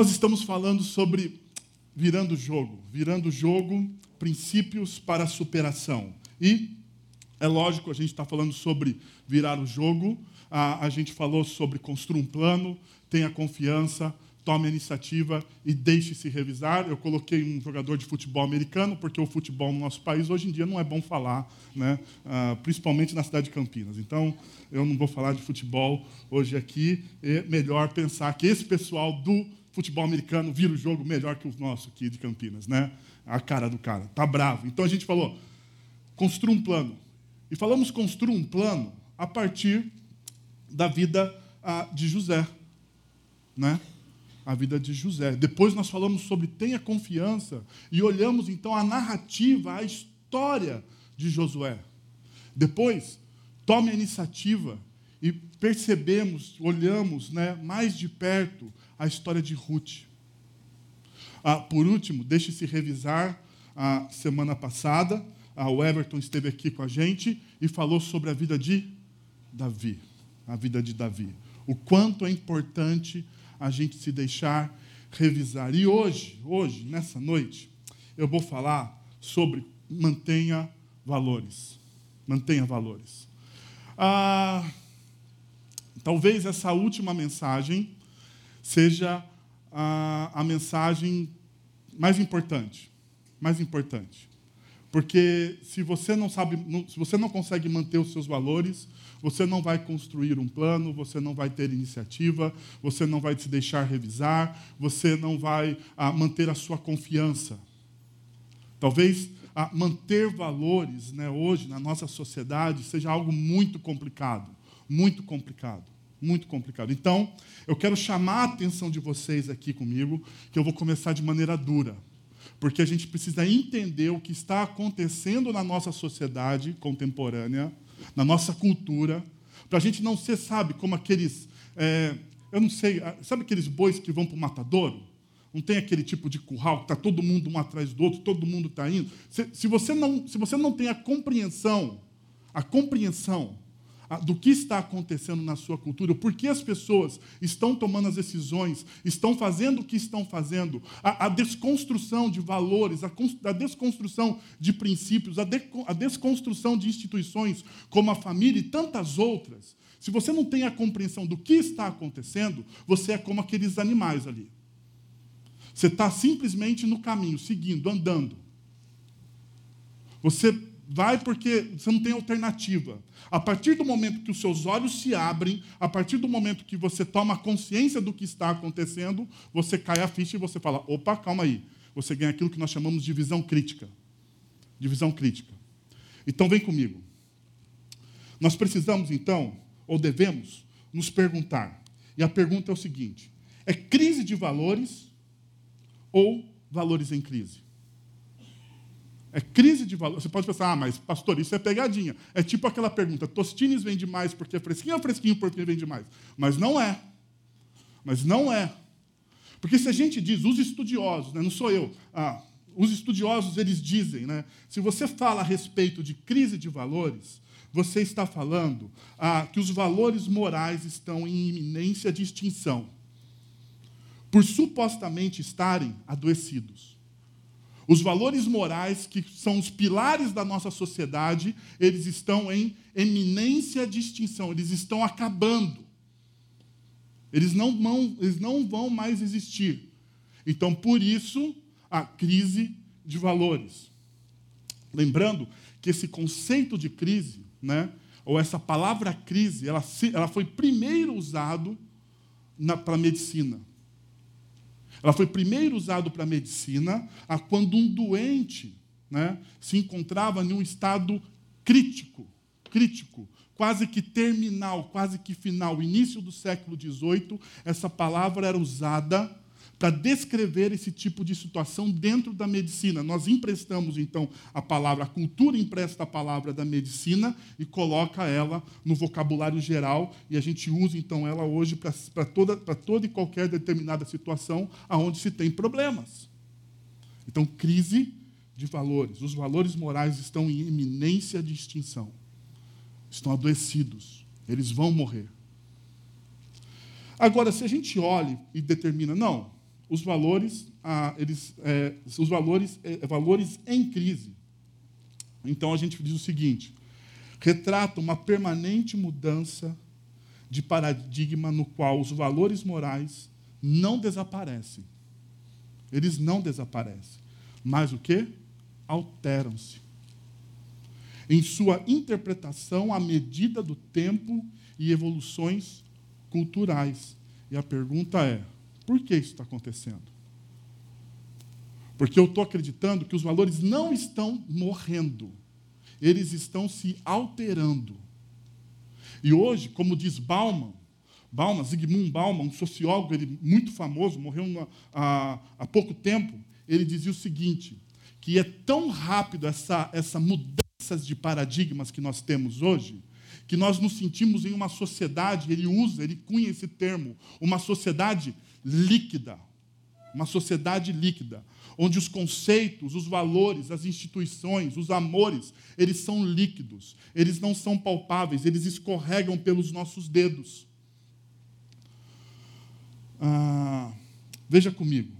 Nós estamos falando sobre virando o jogo, virando o jogo, princípios para superação. E é lógico, a gente está falando sobre virar o jogo, a, a gente falou sobre construir um plano, tenha confiança, tome a iniciativa e deixe-se revisar. Eu coloquei um jogador de futebol americano, porque o futebol no nosso país hoje em dia não é bom falar, né? Ah, principalmente na cidade de Campinas. Então, eu não vou falar de futebol hoje aqui. É melhor pensar que esse pessoal do futebol americano vira o jogo melhor que o nosso aqui de Campinas, né? A cara do cara, tá bravo. Então a gente falou, construa um plano. E falamos construir um plano a partir da vida de José, né? A vida de José. Depois nós falamos sobre tenha confiança e olhamos então a narrativa, a história de Josué. Depois, tome a iniciativa e percebemos, olhamos né, mais de perto a história de Ruth. Ah, por último, deixe-se revisar a semana passada. Ah, o Everton esteve aqui com a gente e falou sobre a vida de Davi. A vida de Davi. O quanto é importante a gente se deixar revisar. E hoje, hoje, nessa noite, eu vou falar sobre mantenha valores. Mantenha valores. Ah, talvez essa última mensagem seja a, a mensagem mais importante. Mais importante. Porque se você não sabe, se você não consegue manter os seus valores, você não vai construir um plano, você não vai ter iniciativa, você não vai se deixar revisar, você não vai ah, manter a sua confiança. Talvez ah, manter valores né, hoje na nossa sociedade seja algo muito complicado, muito complicado muito complicado. Então, eu quero chamar a atenção de vocês aqui comigo, que eu vou começar de maneira dura, porque a gente precisa entender o que está acontecendo na nossa sociedade contemporânea, na nossa cultura, para a gente não ser, sabe, como aqueles. É, eu não sei, sabe aqueles bois que vão para o matadouro? Não tem aquele tipo de curral que está todo mundo um atrás do outro, todo mundo está indo. Se, se, você não, se você não tem a compreensão, a compreensão do que está acontecendo na sua cultura, por que as pessoas estão tomando as decisões, estão fazendo o que estão fazendo, a, a desconstrução de valores, a, a, desconstrução de princípios, a, de, a desconstrução de instituições como a família e tantas outras. Se você não tem a compreensão do que está acontecendo, você é como aqueles animais ali. Você está simplesmente no caminho, seguindo, andando. Você vai porque você não tem alternativa. A partir do momento que os seus olhos se abrem, a partir do momento que você toma consciência do que está acontecendo, você cai a ficha e você fala: opa, calma aí. Você ganha aquilo que nós chamamos de visão crítica. De visão crítica. Então vem comigo. Nós precisamos, então, ou devemos, nos perguntar. E a pergunta é o seguinte: é crise de valores ou valores em crise? É crise de valor. Você pode pensar, ah, mas pastor, isso é pegadinha. É tipo aquela pergunta: Tostines vende mais porque é fresquinho ou fresquinho porque vende mais? Mas não é. Mas não é. Porque se a gente diz, os estudiosos, né, não sou eu, ah, os estudiosos eles dizem, né, se você fala a respeito de crise de valores, você está falando ah, que os valores morais estão em iminência de extinção, por supostamente estarem adoecidos. Os valores morais, que são os pilares da nossa sociedade, eles estão em eminência de extinção, eles estão acabando. Eles não vão, eles não vão mais existir. Então, por isso, a crise de valores. Lembrando que esse conceito de crise, né, ou essa palavra crise, ela, ela foi primeiro usado para a medicina. Ela foi primeiro usada para a medicina a quando um doente né, se encontrava em um estado crítico, crítico, quase que terminal, quase que final. Início do século XVIII, essa palavra era usada para descrever esse tipo de situação dentro da medicina. Nós emprestamos, então, a palavra, a cultura empresta a palavra da medicina e coloca ela no vocabulário geral, e a gente usa, então, ela hoje para toda, toda e qualquer determinada situação onde se tem problemas. Então, crise de valores. Os valores morais estão em iminência de extinção. Estão adoecidos. Eles vão morrer. Agora, se a gente olha e determina, não, os valores, ah, eles, é, os valores, é, valores em crise. Então a gente diz o seguinte: retrata uma permanente mudança de paradigma no qual os valores morais não desaparecem. Eles não desaparecem. Mas o que? Alteram-se. Em sua interpretação à medida do tempo e evoluções culturais. E a pergunta é: por que isso está acontecendo? Porque eu estou acreditando que os valores não estão morrendo, eles estão se alterando. E hoje, como diz Bauman, Bauman, Zygmunt Bauman, um sociólogo ele, muito famoso, morreu uma, há, pouco tempo, ele dizia o seguinte, que é tão rápido essa, essa mudanças de paradigmas que nós temos hoje, que nós nos sentimos em uma sociedade, ele usa, ele cunha esse termo, uma sociedade líquida. Uma sociedade líquida, onde os conceitos, os valores, as instituições, os amores, eles são líquidos, eles não são palpáveis, eles escorregam pelos nossos dedos. Ah, veja comigo,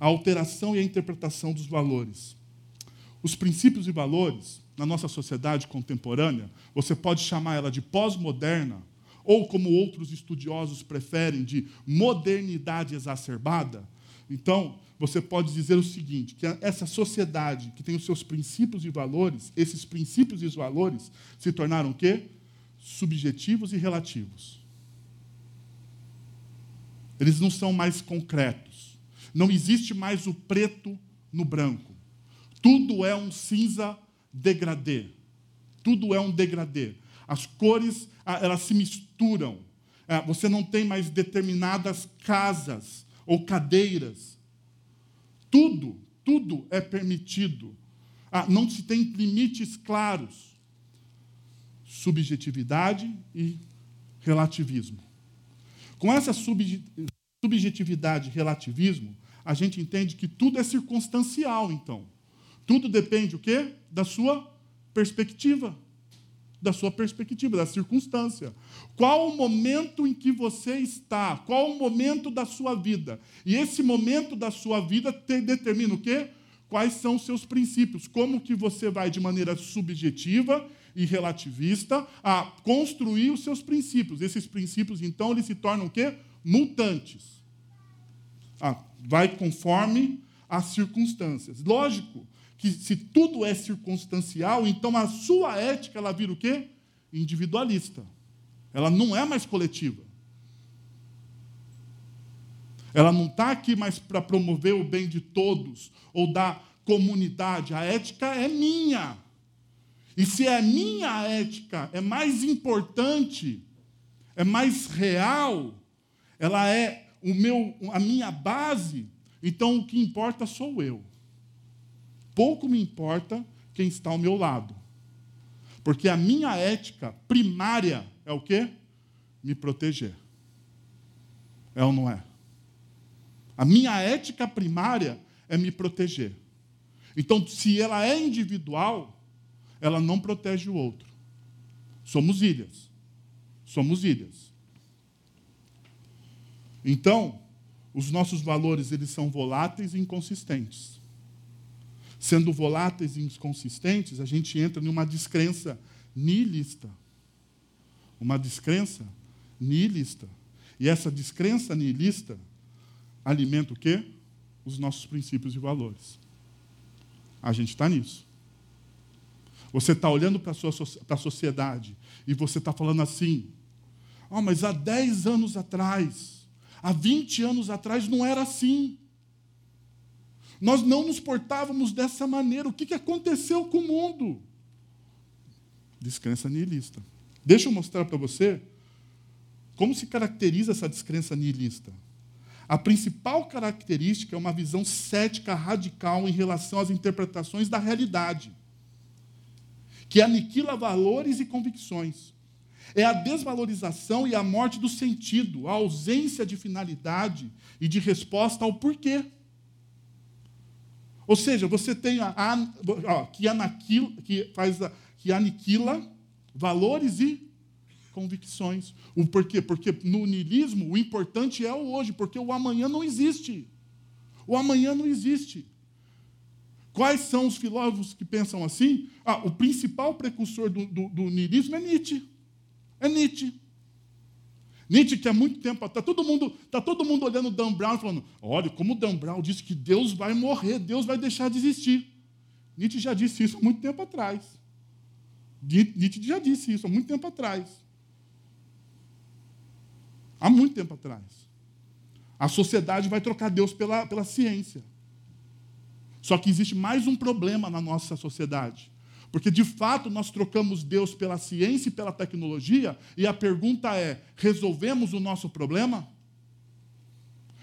a alteração e a interpretação dos valores. Os princípios e valores, na nossa sociedade contemporânea, você pode chamar ela de pós-moderna ou como outros estudiosos preferem, de modernidade exacerbada, então você pode dizer o seguinte: que essa sociedade que tem os seus princípios e valores, esses princípios e valores se tornaram o quê? Subjetivos e relativos. Eles não são mais concretos. Não existe mais o preto no branco. Tudo é um cinza degradê. Tudo é um degradê. As cores elas se misturam. Ah, você não tem mais determinadas casas ou cadeiras. Tudo, tudo é permitido. Ah, não se tem limites claros. Subjetividade e relativismo. Com essa subjetividade e relativismo, a gente entende que tudo é circunstancial, então. Tudo depende o quê? Da sua perspectiva da sua perspectiva, da circunstância. Qual o momento em que você está? Qual o momento da sua vida? E esse momento da sua vida te determina o quê? Quais são os seus princípios? Como que você vai de maneira subjetiva e relativista a construir os seus princípios? Esses princípios, então, eles se tornam o quê? Mutantes. Ah, vai conforme as circunstâncias. Lógico, que se tudo é circunstancial, então a sua ética ela vira o quê? Individualista. Ela não é mais coletiva. Ela não está aqui mais para promover o bem de todos ou da comunidade. A ética é minha. E se é minha ética, é mais importante, é mais real, ela é o meu, a minha base, então o que importa sou eu. Pouco me importa quem está ao meu lado. Porque a minha ética primária é o quê? Me proteger. É ou não é? A minha ética primária é me proteger. Então, se ela é individual, ela não protege o outro. Somos ilhas. Somos ilhas. Então, os nossos valores eles são voláteis e inconsistentes sendo voláteis e inconsistentes, a gente entra numa descrença nihilista. Uma descrença nihilista. E essa descrença nihilista alimenta o quê? Os nossos princípios e valores. A gente está nisso. Você está olhando para a sociedade e você está falando assim: oh, mas há 10 anos atrás, há 20 anos atrás não era assim. Nós não nos portávamos dessa maneira. O que, que aconteceu com o mundo? Descrença nihilista. Deixa eu mostrar para você como se caracteriza essa descrença nihilista. A principal característica é uma visão cética radical em relação às interpretações da realidade, que aniquila valores e convicções. É a desvalorização e a morte do sentido, a ausência de finalidade e de resposta ao porquê. Ou seja, você tem a, a, ó, que, anaquila, que, faz a, que aniquila valores e convicções. O porquê? Porque no niilismo o importante é o hoje, porque o amanhã não existe. O amanhã não existe. Quais são os filósofos que pensam assim? Ah, o principal precursor do, do, do niilismo é Nietzsche. É Nietzsche. Nietzsche, que há muito tempo está todo mundo tá todo mundo olhando Dan Brown falando: olha, como Dan Brown disse que Deus vai morrer, Deus vai deixar de existir. Nietzsche já disse isso há muito tempo atrás. Nietzsche já disse isso há muito tempo atrás. Há muito tempo atrás. A sociedade vai trocar Deus pela, pela ciência. Só que existe mais um problema na nossa sociedade. Porque, de fato, nós trocamos Deus pela ciência e pela tecnologia, e a pergunta é: resolvemos o nosso problema?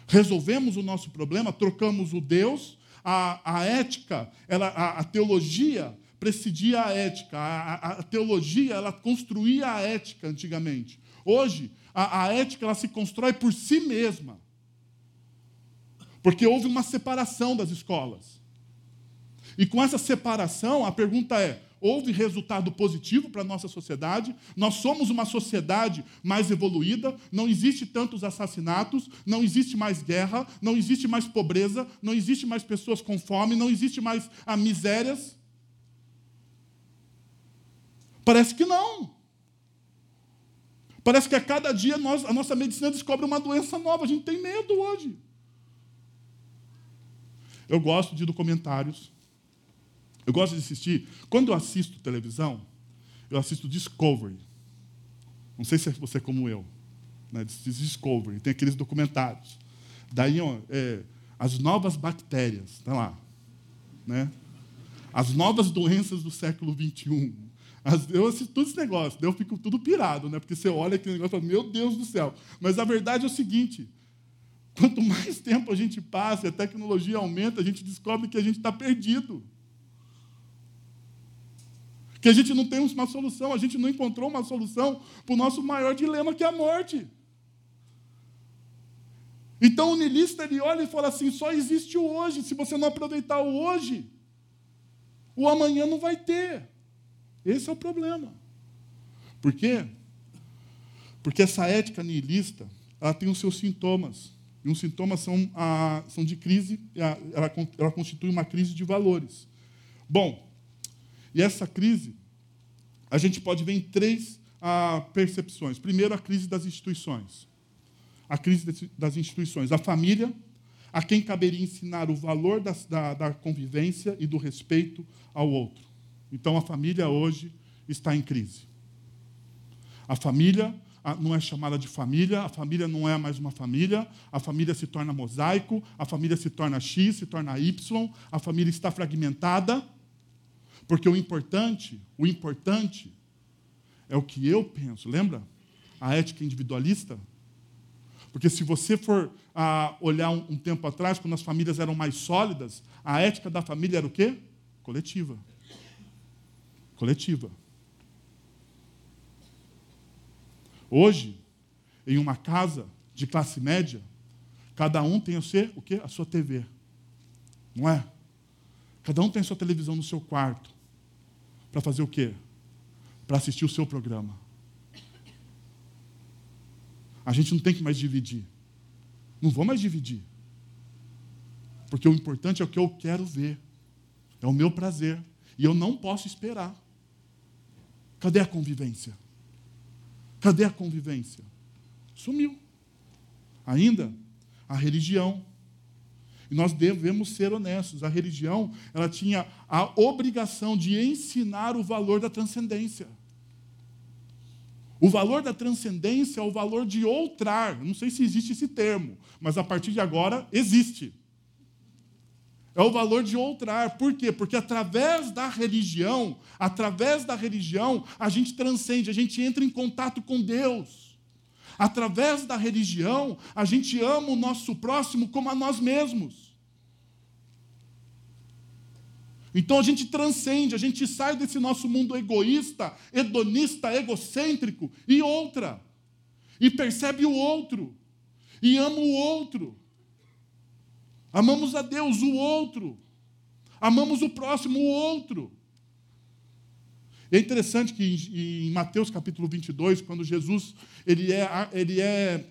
Resolvemos o nosso problema? Trocamos o Deus, a, a ética, ela, a, a teologia precedia a ética, a, a, a, teologia ela construía a ética antigamente. Hoje, a, a ética ela se constrói por si mesma. Porque houve uma separação das escolas. E com essa separação, a pergunta é: houve resultado positivo para a nossa sociedade? Nós somos uma sociedade mais evoluída, não existe tantos assassinatos, não existe mais guerra, não existe mais pobreza, não existe mais pessoas com fome, não existe mais a misérias? Parece que não. Parece que a cada dia nós, a nossa medicina descobre uma doença nova. A gente tem medo hoje. Eu gosto de documentários eu gosto de assistir. Quando eu assisto televisão, eu assisto Discovery. Não sei se você é como eu. Né? Discovery, tem aqueles documentários. Daí, ó, é, as novas bactérias, tá lá. Né? As novas doenças do século XXI. As, eu assisto todo esse negócio, daí eu fico tudo pirado, né? porque você olha aquele negócio e fala, meu Deus do céu. Mas a verdade é o seguinte: quanto mais tempo a gente passa e a tecnologia aumenta, a gente descobre que a gente está perdido que a gente não tem uma solução, a gente não encontrou uma solução para o nosso maior dilema, que é a morte. Então o niilista ele olha e fala assim: só existe o hoje. Se você não aproveitar o hoje, o amanhã não vai ter. Esse é o problema. Por quê? Porque essa ética niilista ela tem os seus sintomas. E os sintomas são, a, são de crise, ela, ela constitui uma crise de valores. Bom, e essa crise, a gente pode ver em três ah, percepções. Primeiro, a crise das instituições. A crise das instituições. A família, a quem caberia ensinar o valor da, da, da convivência e do respeito ao outro. Então, a família hoje está em crise. A família ah, não é chamada de família, a família não é mais uma família, a família se torna mosaico, a família se torna X, se torna Y, a família está fragmentada. Porque o importante, o importante é o que eu penso. Lembra? A ética individualista? Porque se você for ah, olhar um, um, tempo atrás, quando as famílias eram mais sólidas, a ética da família era o quê? Coletiva. Coletiva. Hoje, em uma casa de classe média, cada um tem o, seu, o quê? a sua TV. Não é? Cada um tem a sua televisão no seu quarto. Para fazer o quê? Para assistir o seu programa. A gente não tem que mais dividir. Não vou mais dividir. Porque o importante é o que eu quero ver. É o meu prazer. E eu não posso esperar. Cadê a convivência? Cadê a convivência? Sumiu. Ainda a religião. E nós devemos ser honestos. A religião, ela tinha a obrigação de ensinar o valor da transcendência. O valor da transcendência é o valor de outrar. Não sei se existe esse termo, mas a partir de agora existe. É o valor de outrar. Por quê? Porque através da religião, através da religião, a gente transcende, a gente entra em contato com Deus. Através da religião, a gente ama o nosso próximo como a nós mesmos. Então a gente transcende, a gente sai desse nosso mundo egoísta, hedonista, egocêntrico e outra. E percebe o outro. E ama o outro. Amamos a Deus, o outro. Amamos o próximo, o outro. É interessante que em Mateus capítulo 22, quando Jesus ele é, ele é,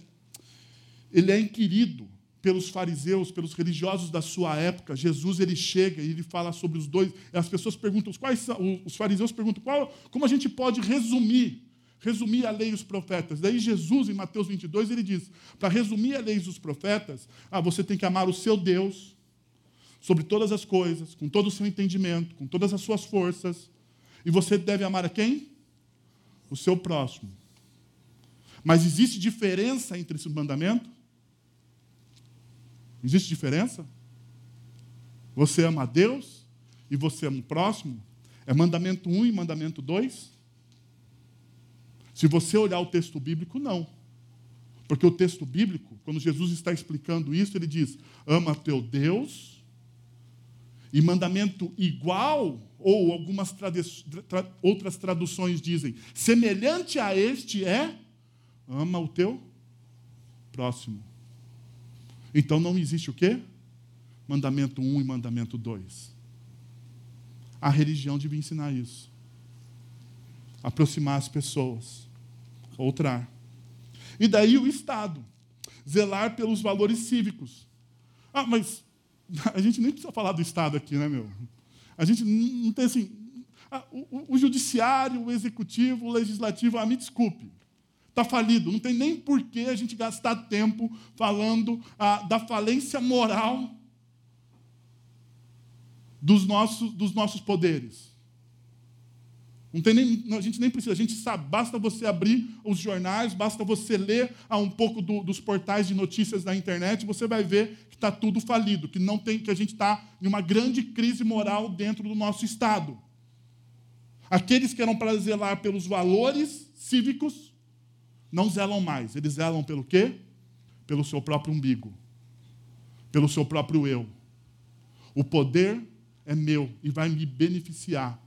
ele é inquirido pelos fariseus, pelos religiosos da sua época, Jesus ele chega e ele fala sobre os dois. As pessoas perguntam, quais são, os fariseus perguntam, qual, como a gente pode resumir, resumir a lei e os profetas? Daí Jesus, em Mateus 22, ele diz, para resumir a lei e os profetas, ah, você tem que amar o seu Deus sobre todas as coisas, com todo o seu entendimento, com todas as suas forças, e você deve amar a quem? O seu próximo. Mas existe diferença entre esse mandamento? Existe diferença? Você ama a Deus e você ama o próximo? É mandamento 1 e mandamento 2? Se você olhar o texto bíblico, não. Porque o texto bíblico, quando Jesus está explicando isso, ele diz: ama teu Deus, e mandamento igual, ou algumas tradu tra outras traduções dizem, semelhante a este é: ama o teu próximo. Então não existe o quê? Mandamento 1 e mandamento 2. A religião devia ensinar isso. Aproximar as pessoas. Outrar. E daí o Estado. Zelar pelos valores cívicos. Ah, mas a gente nem precisa falar do Estado aqui, né, meu? A gente não tem assim. O, o, judiciário, o executivo, o legislativo, ah, me desculpe está falido. Não tem nem por que a gente gastar tempo falando ah, da falência moral dos nossos, dos nossos poderes. Não tem nem, a gente nem precisa, a gente sabe, basta você abrir os jornais, basta você ler um pouco do, dos portais de notícias da internet, você vai ver que está tudo falido, que não tem, que a gente está em uma grande crise moral dentro do nosso Estado. Aqueles que eram para zelar pelos valores cívicos não zelam mais, eles zelam pelo quê? Pelo seu próprio umbigo, pelo seu próprio eu. O poder é meu e vai me beneficiar.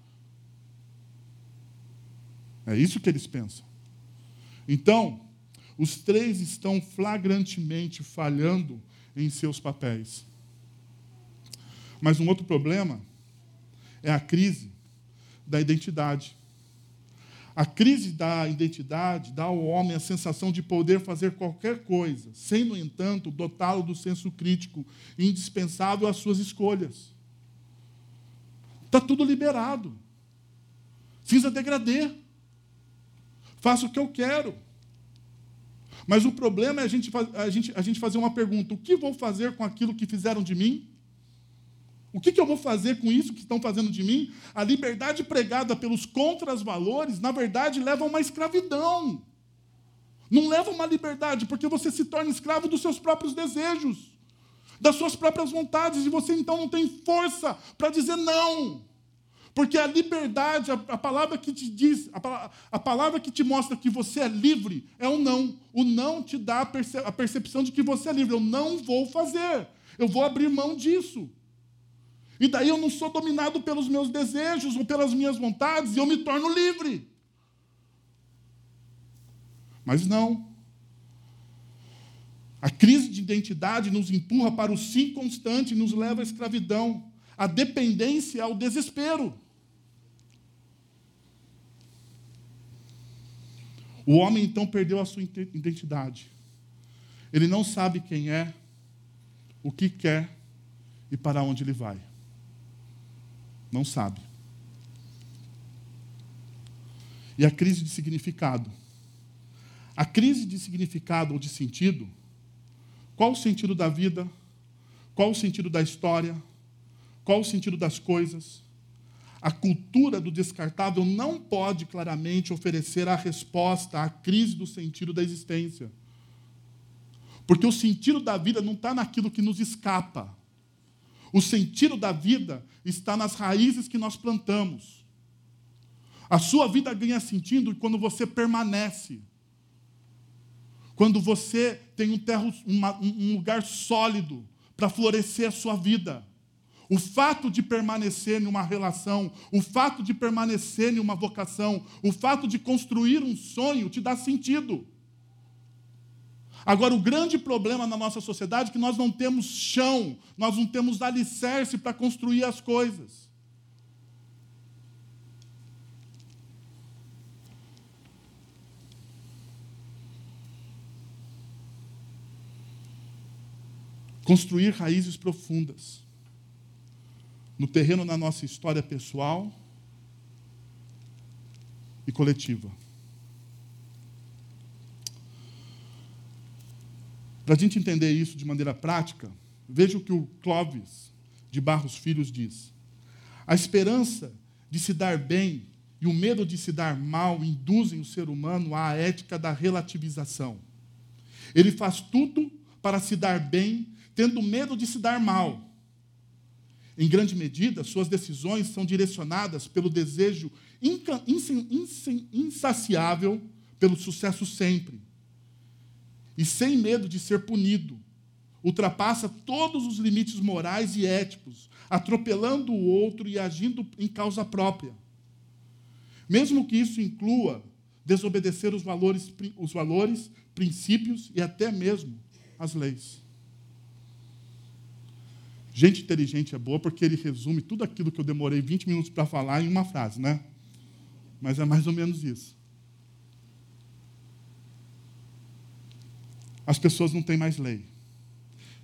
É isso que eles pensam. Então, os três estão flagrantemente falhando em seus papéis. Mas um outro problema é a crise da identidade. A crise da identidade dá ao homem a sensação de poder fazer qualquer coisa, sem, no entanto, dotá-lo do senso crítico indispensável às suas escolhas. Está tudo liberado. Cinza degradê. Faço o que eu quero. Mas o problema é a gente, a, gente, a gente fazer uma pergunta: o que vou fazer com aquilo que fizeram de mim? O que, que eu vou fazer com isso que estão fazendo de mim? A liberdade pregada pelos contras-valores, na verdade, leva a uma escravidão. Não leva a uma liberdade, porque você se torna escravo dos seus próprios desejos, das suas próprias vontades, e você então não tem força para dizer não. Porque a liberdade, a, a palavra que te diz, a, a, palavra que te mostra que você é livre é o não. O não te dá a, perce, a percepção de que você é livre. Eu não vou fazer. Eu vou abrir mão disso. E daí eu não sou dominado pelos meus desejos ou pelas minhas vontades e eu me torno livre. Mas não. A crise de identidade nos empurra para o sim constante e nos leva à escravidão, à dependência, ao desespero. O homem então perdeu a sua identidade. Ele não sabe quem é, o que quer e para onde ele vai. Não sabe. E a crise de significado. A crise de significado ou de sentido. Qual o sentido da vida? Qual o sentido da história? Qual o sentido das coisas? A cultura do descartável não pode claramente oferecer a resposta à crise do sentido da existência. Porque o sentido da vida não está naquilo que nos escapa. O sentido da vida está nas raízes que nós plantamos. A sua vida ganha sentido quando você permanece. Quando você tem um, terro, uma, um lugar sólido para florescer a sua vida. O fato de permanecer em uma relação, o fato de permanecer em uma vocação, o fato de construir um sonho te dá sentido. Agora, o grande problema na nossa sociedade é que nós não temos chão, nós não temos alicerce para construir as coisas. construir raízes profundas no terreno da nossa história pessoal e coletiva. Para a gente entender isso de maneira prática, veja o que o Clóvis de Barros Filhos diz. A esperança de se dar bem e o medo de se dar mal induzem o ser humano à ética da relativização. Ele faz tudo para se dar bem, tendo medo de se dar mal. Em grande medida, suas decisões são direcionadas pelo desejo insaciável pelo sucesso sempre. E sem medo de ser punido, ultrapassa todos os limites morais e éticos, atropelando o outro e agindo em causa própria. Mesmo que isso inclua desobedecer os valores, os valores, princípios e até mesmo as leis. Gente inteligente é boa porque ele resume tudo aquilo que eu demorei 20 minutos para falar em uma frase, né? Mas é mais ou menos isso. As pessoas não têm mais lei.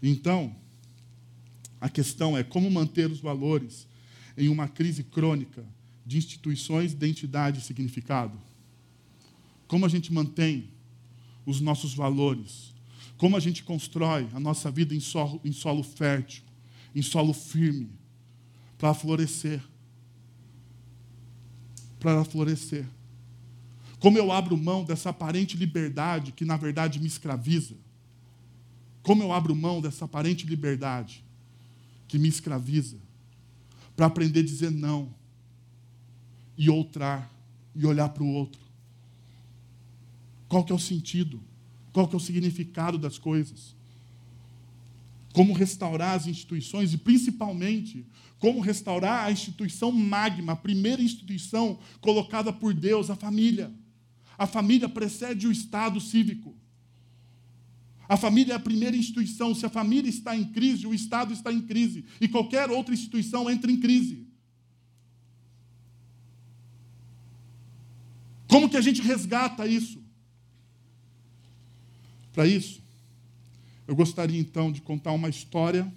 Então, a questão é como manter os valores em uma crise crônica de instituições, identidade e significado. Como a gente mantém os nossos valores? Como a gente constrói a nossa vida em solo, em solo fértil, em solo firme, para florescer? Para florescer. Como eu abro mão dessa aparente liberdade que, na verdade, me escraviza? Como eu abro mão dessa aparente liberdade que me escraviza? Para aprender a dizer não e outrar e olhar para o outro. Qual que é o sentido? Qual que é o significado das coisas? Como restaurar as instituições e principalmente como restaurar a instituição magma, a primeira instituição colocada por Deus, a família. A família precede o Estado cívico. A família é a primeira instituição. Se a família está em crise, o Estado está em crise. E qualquer outra instituição entra em crise. Como que a gente resgata isso? Para isso, eu gostaria então de contar uma história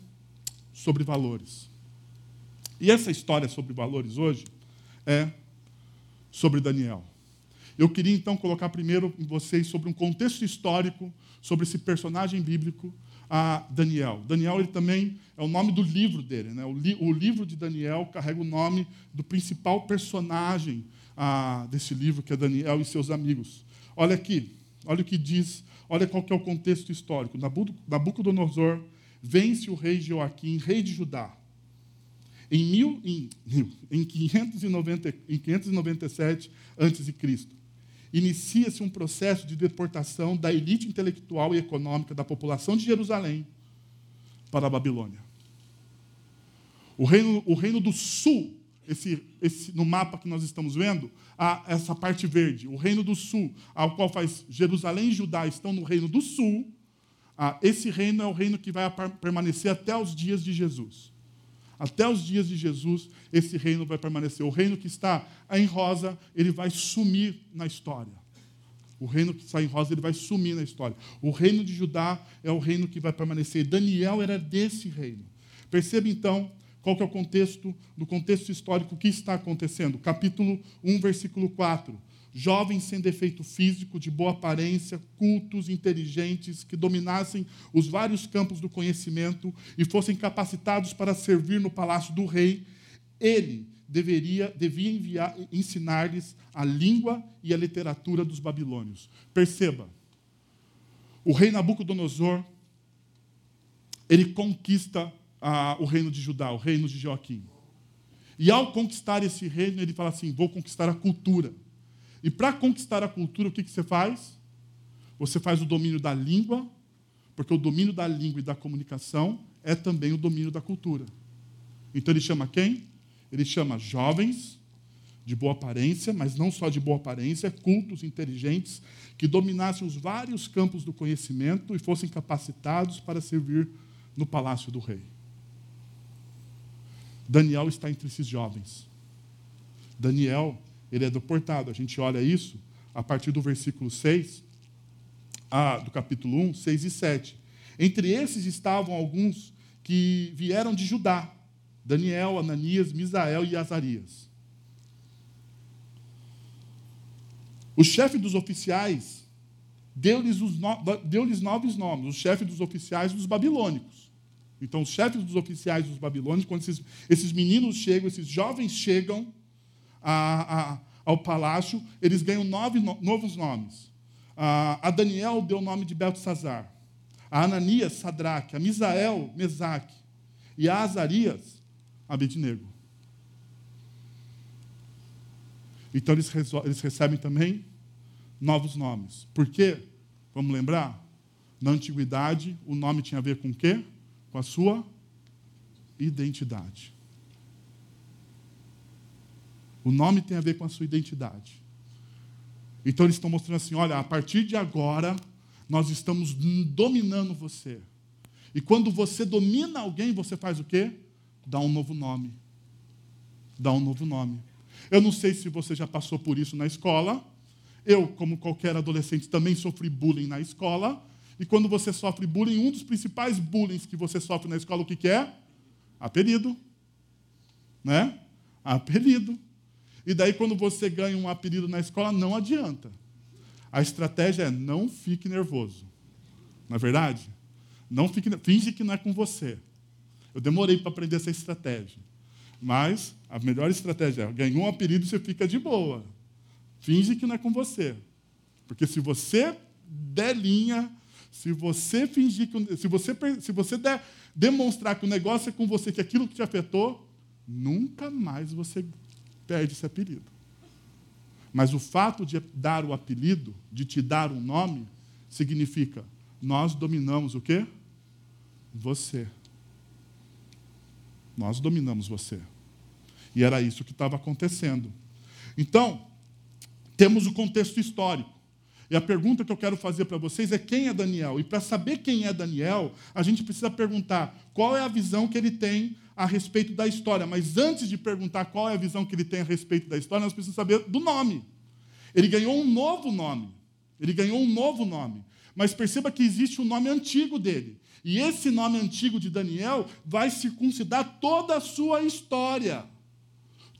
sobre valores. E essa história sobre valores hoje é sobre Daniel. Eu queria então colocar primeiro em vocês sobre um contexto histórico sobre esse personagem bíblico, a Daniel. Daniel ele também é o nome do livro dele. Né? O, li, o livro de Daniel carrega o nome do principal personagem ah, desse livro, que é Daniel e seus amigos. Olha aqui, olha o que diz, olha qual que é o contexto histórico. Nabucodonosor vence o rei Joaquim, rei de Judá. Em, mil, em, em, 590, em 597 a.C inicia-se um processo de deportação da elite intelectual e econômica da população de Jerusalém para a Babilônia. O reino, o reino do sul, esse, esse, no mapa que nós estamos vendo, há essa parte verde, o reino do sul, ao qual faz Jerusalém e Judá estão no reino do sul, ah, esse reino é o reino que vai permanecer até os dias de Jesus. Até os dias de Jesus, esse reino vai permanecer. O reino que está em rosa, ele vai sumir na história. O reino que está em rosa, ele vai sumir na história. O reino de Judá é o reino que vai permanecer. Daniel era desse reino. Perceba então qual que é o contexto, no contexto histórico, que está acontecendo. Capítulo 1, versículo 4 jovens sem defeito físico, de boa aparência, cultos, inteligentes, que dominassem os vários campos do conhecimento e fossem capacitados para servir no palácio do rei, ele deveria, devia ensinar-lhes a língua e a literatura dos babilônios. Perceba, o rei Nabucodonosor, ele conquista ah, o reino de Judá, o reino de Joaquim. E ao conquistar esse reino, ele fala assim: vou conquistar a cultura. E para conquistar a cultura, o que, que você faz? Você faz o domínio da língua, porque o domínio da língua e da comunicação é também o domínio da cultura. Então ele chama quem? Ele chama jovens de boa aparência, mas não só de boa aparência, cultos inteligentes, que dominassem os vários campos do conhecimento e fossem capacitados para servir no palácio do rei. Daniel está entre esses jovens. Daniel ele é deportado. A gente olha isso a partir do versículo 6, ah, do capítulo 1, 6 e 7. Entre esses estavam alguns que vieram de Judá: Daniel, Ananias, Misael e Azarias. O chefe dos oficiais deu-lhes no... deu novos nomes, o chefe dos oficiais dos babilônicos. Então, os chefes dos oficiais dos babilônicos, quando esses, esses meninos chegam, esses jovens chegam a, a, ao palácio, eles ganham nove no, novos nomes. A, a Daniel deu o nome de Beltesazar. A Ananias, Sadraque. A Misael, Mesaque. E a Azarias, Abednego. Então eles, eles recebem também novos nomes. Por quê? Vamos lembrar? Na antiguidade, o nome tinha a ver com o quê? Com a sua identidade. O nome tem a ver com a sua identidade. Então eles estão mostrando assim: olha, a partir de agora, nós estamos dominando você. E quando você domina alguém, você faz o quê? Dá um novo nome. Dá um novo nome. Eu não sei se você já passou por isso na escola. Eu, como qualquer adolescente, também sofri bullying na escola. E quando você sofre bullying, um dos principais bullying que você sofre na escola, o que, que é? Apelido. Né? Apelido. E daí, quando você ganha um apelido na escola, não adianta. A estratégia é não fique nervoso. Não é verdade? Não fique, finge que não é com você. Eu demorei para aprender essa estratégia. Mas a melhor estratégia é ganhou um apelido, você fica de boa. Finge que não é com você. Porque se você der linha, se você fingir que. Se você, se você der, demonstrar que o negócio é com você, que aquilo que te afetou, nunca mais você perde esse apelido. Mas o fato de dar o apelido, de te dar um nome, significa nós dominamos o quê? Você. Nós dominamos você. E era isso que estava acontecendo. Então, temos o contexto histórico. E a pergunta que eu quero fazer para vocês é quem é Daniel? E para saber quem é Daniel, a gente precisa perguntar qual é a visão que ele tem a respeito da história. Mas antes de perguntar qual é a visão que ele tem a respeito da história, nós precisamos saber do nome. Ele ganhou um novo nome. Ele ganhou um novo nome. Mas perceba que existe um nome antigo dele. E esse nome antigo de Daniel vai circuncidar toda a sua história.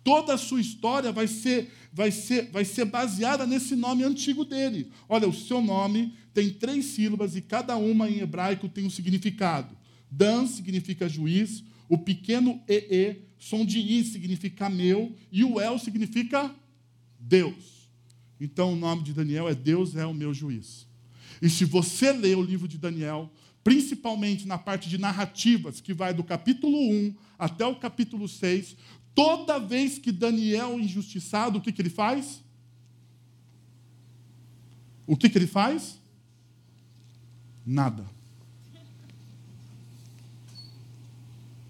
Toda a sua história vai ser, vai ser, vai ser baseada nesse nome antigo dele. Olha, o seu nome tem três sílabas e cada uma em hebraico tem um significado. Dan significa juiz, o pequeno EE, som de I significa meu, e o El significa Deus. Então o nome de Daniel é Deus é o meu juiz. E se você ler o livro de Daniel, principalmente na parte de narrativas, que vai do capítulo 1 até o capítulo 6, toda vez que Daniel é injustiçado, o que, que ele faz? O que, que ele faz? Nada.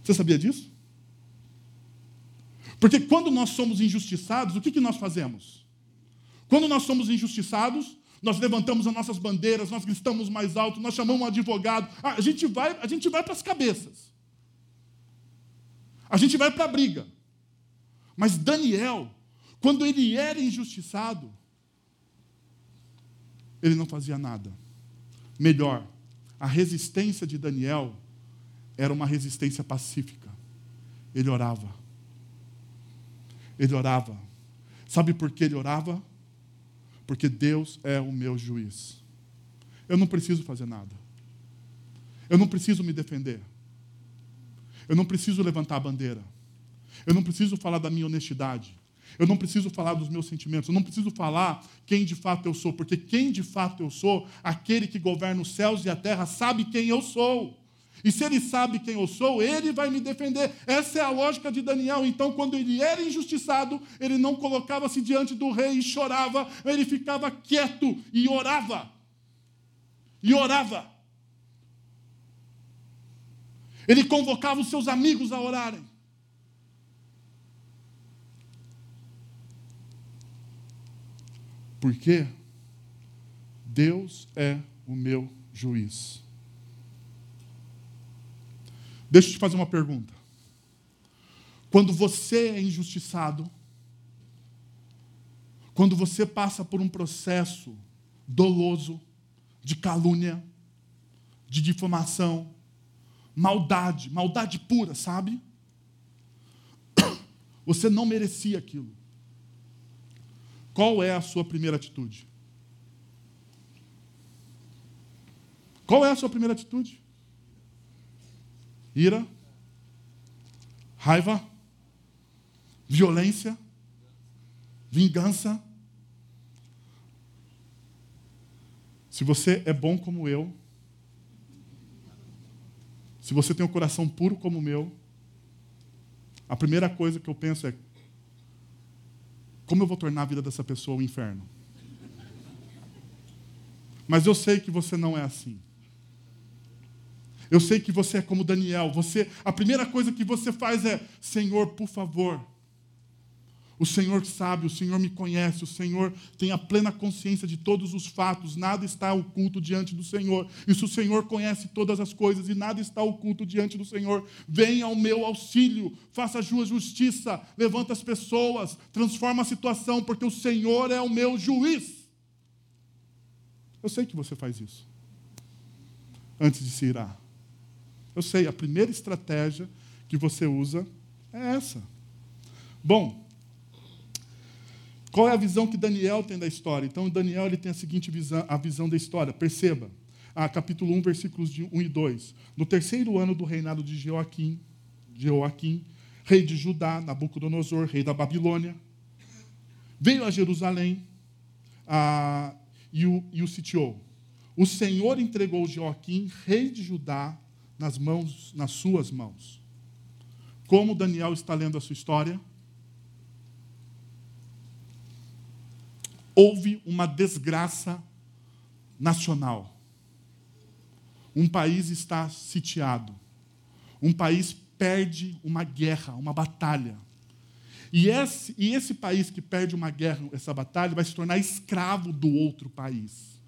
Você sabia disso? Porque quando nós somos injustiçados, o que, que nós fazemos? Quando nós somos injustiçados, nós levantamos as nossas bandeiras, nós gritamos mais alto, nós chamamos um advogado, ah, a gente vai, a gente vai para as cabeças. A gente vai para a briga. Mas Daniel, quando ele era injustiçado, ele não fazia nada. Melhor, a resistência de Daniel era uma resistência pacífica. Ele orava. Ele orava. Sabe por que ele orava? Porque Deus é o meu juiz. Eu não preciso fazer nada. Eu não preciso me defender. Eu não preciso levantar a bandeira. Eu não preciso falar da minha honestidade. Eu não preciso falar dos meus sentimentos. Eu não preciso falar quem de fato eu sou. Porque quem de fato eu sou, aquele que governa os céus e a terra, sabe quem eu sou. E se ele sabe quem eu sou, ele vai me defender. Essa é a lógica de Daniel. Então, quando ele era injustiçado, ele não colocava-se diante do rei e chorava, ele ficava quieto e orava. E orava. Ele convocava os seus amigos a orarem. Porque Deus é o meu juiz. Deixa eu te fazer uma pergunta. Quando você é injustiçado, quando você passa por um processo doloso, de calúnia, de difamação, maldade, maldade pura, sabe? Você não merecia aquilo. Qual é a sua primeira atitude? Qual é a sua primeira atitude? Ira? Raiva? Violência? Vingança? Se você é bom como eu, se você tem um coração puro como o meu, a primeira coisa que eu penso é: como eu vou tornar a vida dessa pessoa um inferno? Mas eu sei que você não é assim. Eu sei que você é como Daniel. Você, a primeira coisa que você faz é: Senhor, por favor, o Senhor sabe, o Senhor me conhece, o Senhor tem a plena consciência de todos os fatos, nada está oculto diante do Senhor. Se o Senhor conhece todas as coisas e nada está oculto diante do Senhor, venha ao meu auxílio, faça a sua justiça, levanta as pessoas, transforma a situação, porque o Senhor é o meu juiz. Eu sei que você faz isso. Antes de se irar. Eu sei, a primeira estratégia que você usa é essa. Bom, qual é a visão que Daniel tem da história? Então, Daniel ele tem a seguinte visão, a visão da história. Perceba, a capítulo 1, versículos de 1 e 2. No terceiro ano do reinado de Joaquim, Joaquim, rei de Judá, Nabucodonosor, rei da Babilônia, veio a Jerusalém a, e, o, e o sitiou. O Senhor entregou Joaquim, rei de Judá, nas mãos, nas suas mãos. Como Daniel está lendo a sua história? Houve uma desgraça nacional. Um país está sitiado. Um país perde uma guerra, uma batalha. E esse, e esse país que perde uma guerra, essa batalha, vai se tornar escravo do outro país,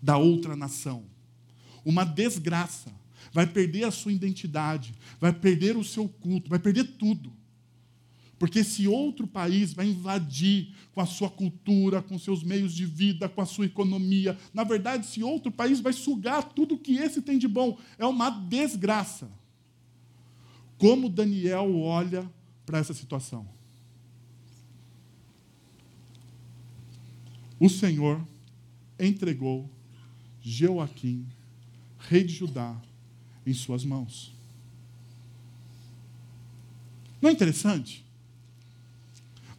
da outra nação. Uma desgraça. Vai perder a sua identidade, vai perder o seu culto, vai perder tudo. Porque esse outro país vai invadir com a sua cultura, com seus meios de vida, com a sua economia. Na verdade, esse outro país vai sugar tudo que esse tem de bom. É uma desgraça. Como Daniel olha para essa situação? O Senhor entregou Joaquim, rei de Judá, em suas mãos. Não é interessante?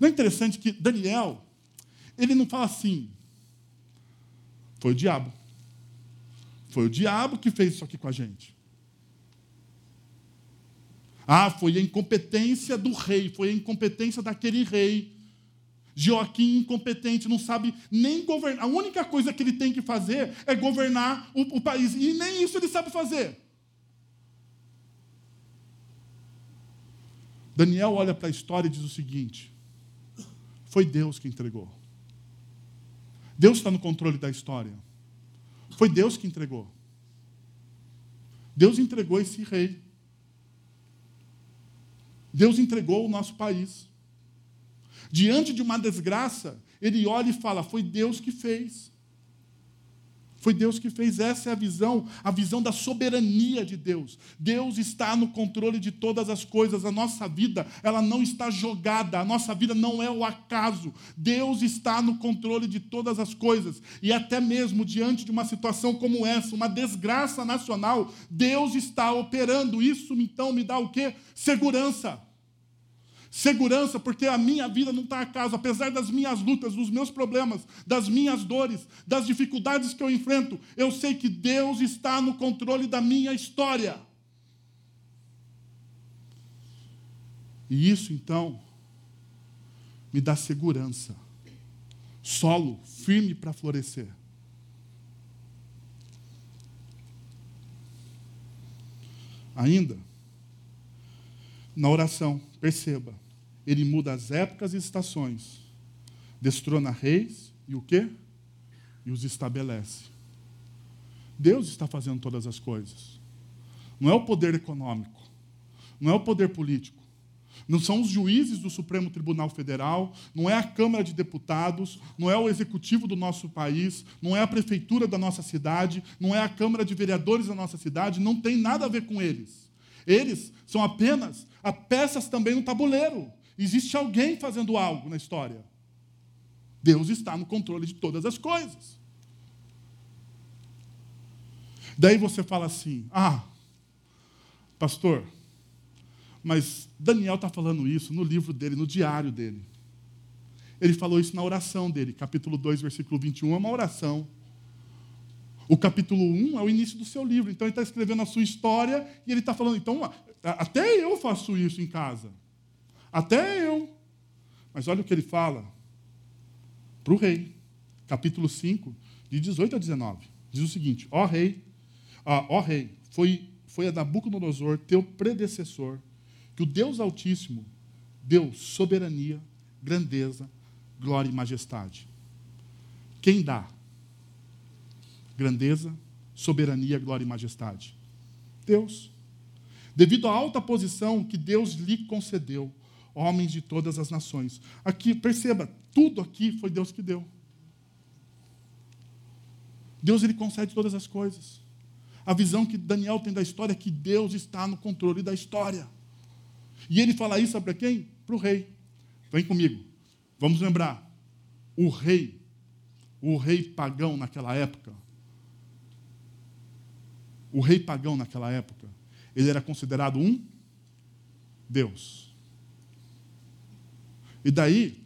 Não é interessante que Daniel, ele não fala assim, foi o diabo. Foi o diabo que fez isso aqui com a gente. Ah, foi a incompetência do rei, foi a incompetência daquele rei. Joaquim incompetente, não sabe nem governar. A única coisa que ele tem que fazer é governar o, o país. E nem isso ele sabe fazer. Daniel olha para a história e diz o seguinte: foi Deus que entregou. Deus está no controle da história. Foi Deus que entregou. Deus entregou esse rei. Deus entregou o nosso país. Diante de uma desgraça, ele olha e fala: Foi Deus que fez. Foi Deus que fez. Essa é a visão, a visão da soberania de Deus. Deus está no controle de todas as coisas. A nossa vida, ela não está jogada. A nossa vida não é o acaso. Deus está no controle de todas as coisas. E até mesmo diante de uma situação como essa, uma desgraça nacional, Deus está operando. Isso então me dá o quê? Segurança. Segurança, porque a minha vida não está acaso, apesar das minhas lutas, dos meus problemas, das minhas dores, das dificuldades que eu enfrento, eu sei que Deus está no controle da minha história. E isso, então, me dá segurança, solo firme para florescer. Ainda, na oração, perceba, ele muda as épocas e estações, destrona reis e o quê? E os estabelece. Deus está fazendo todas as coisas. Não é o poder econômico, não é o poder político, Não são os juízes do Supremo Tribunal Federal, não é a Câmara de Deputados, não é o executivo do nosso país, não é a prefeitura da nossa cidade, não é a Câmara de Vereadores da nossa cidade, não tem nada a ver com eles. Eles são apenas peças também no tabuleiro. Existe alguém fazendo algo na história. Deus está no controle de todas as coisas. Daí você fala assim: ah, pastor, mas Daniel está falando isso no livro dele, no diário dele. Ele falou isso na oração dele, capítulo 2, versículo 21, é uma oração. O capítulo 1 é o início do seu livro, então ele está escrevendo a sua história e ele está falando, então, até eu faço isso em casa. Até eu. Mas olha o que ele fala para o rei, capítulo 5, de 18 a 19. Diz o seguinte: Ó rei, ó rei, foi, foi a Nabucodonosor, teu predecessor, que o Deus Altíssimo deu soberania, grandeza, glória e majestade. Quem dá grandeza, soberania, glória e majestade? Deus. Devido à alta posição que Deus lhe concedeu, homens de todas as nações. Aqui, perceba, tudo aqui foi Deus que deu. Deus ele concede todas as coisas. A visão que Daniel tem da história é que Deus está no controle da história. E ele fala isso para quem? Para o rei. Vem comigo. Vamos lembrar. O rei, o rei pagão naquela época, o rei pagão naquela época, ele era considerado um Deus. E daí,